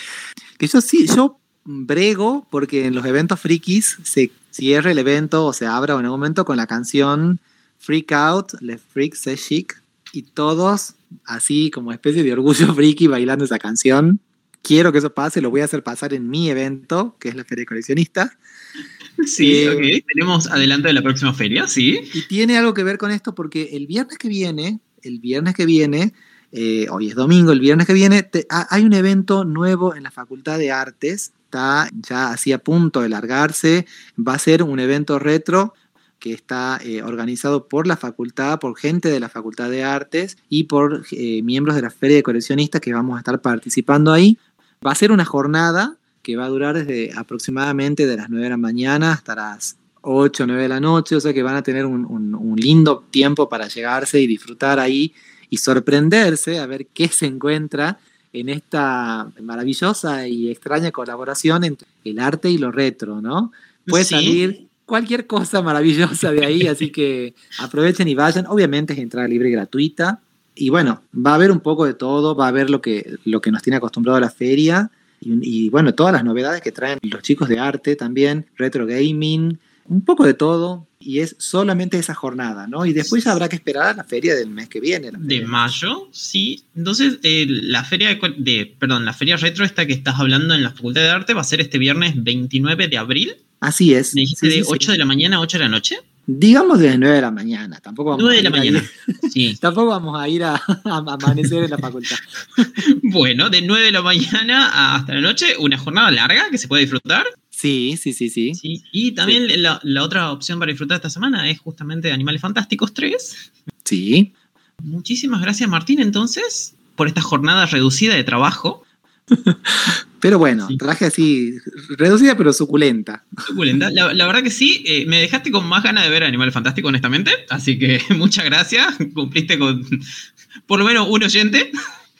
que yo sí, yo brego porque en los eventos frikis se cierra el evento o se abra en algún momento con la canción Freak Out, Le Freak Se Chic, y todos así como especie de orgullo [LAUGHS] friki bailando esa canción. Quiero que eso pase, lo voy a hacer pasar en mi evento, que es la Feria de Coleccionistas. Sí, Eh, ok, tenemos adelanto de la próxima feria, sí. Y tiene algo que ver con esto porque el viernes que viene, el viernes que viene, eh, hoy es domingo, el viernes que viene, hay un evento nuevo en la Facultad de Artes, está ya así a punto de largarse, va a ser un evento retro que está eh, organizado por la facultad, por gente de la Facultad de Artes y por eh, miembros de la Feria de Coleccionistas que vamos a estar participando ahí. Va a ser una jornada que va a durar desde aproximadamente de las 9 de la mañana hasta las 8 o 9 de la noche, o sea que van a tener un, un- un lindo tiempo para llegarse y disfrutar ahí y sorprenderse a ver qué se encuentra en esta maravillosa y extraña colaboración entre el arte y lo retro, ¿no? Puede Sí. salir cualquier cosa maravillosa de ahí, así que aprovechen y vayan. Obviamente es entrada libre y gratuita. Y bueno, va a haber un poco de todo, va a haber lo que, lo que nos tiene acostumbrado a la feria y, y, bueno, todas las novedades que traen los chicos de arte también, retro gaming, un poco de todo. Y es solamente esa jornada, ¿no? Y después habrá que esperar a la feria del mes que viene. la De mayo, sí. Entonces, eh, la feria de, perdón, la feria retro esta que estás hablando en la Facultad de Arte va a ser este viernes 29 de abril. Así es. Me dijiste Sí, de sí. 8 de la mañana a 8 de la noche. Digamos de las 9 de la mañana. Tampoco vamos 9 a de la ir ahí- mañana. Sí. [LAUGHS] Tampoco vamos a ir a, a amanecer en la facultad. [LAUGHS] Bueno, de 9 de la mañana hasta la noche, una jornada larga que se puede disfrutar. Sí, sí, sí, sí. Sí. Y también la, la otra opción para disfrutar esta semana es justamente Animales Fantásticos 3. Sí. Muchísimas gracias, Martín, entonces, por esta jornada reducida de trabajo. [LAUGHS] Pero bueno, Sí. traje así, reducida pero suculenta. Suculenta. La, la verdad que sí, eh, me dejaste con más ganas de ver Animales Fantásticos, honestamente. Así que [LAUGHS] muchas gracias. Cumpliste con por lo menos un oyente.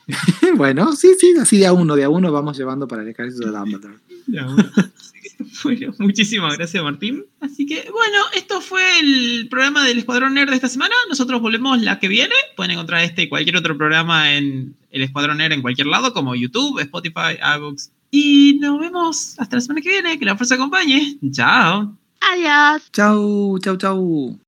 [LAUGHS] bueno, sí, sí, así de a uno, de a uno vamos llevando para el ejército de Dumbledore. Así que, [LAUGHS] Bueno, muchísimas gracias, Martín. Así que, bueno, esto fue el programa del Escuadrón Nerd de esta semana. Nosotros volvemos la que viene. Pueden encontrar este y cualquier otro programa en el Escuadrón Nerd en cualquier lado, como YouTube, Spotify, iBooks. Y nos vemos hasta la semana que viene. Que la fuerza acompañe. Chao. Adiós. Chau, chau, chau.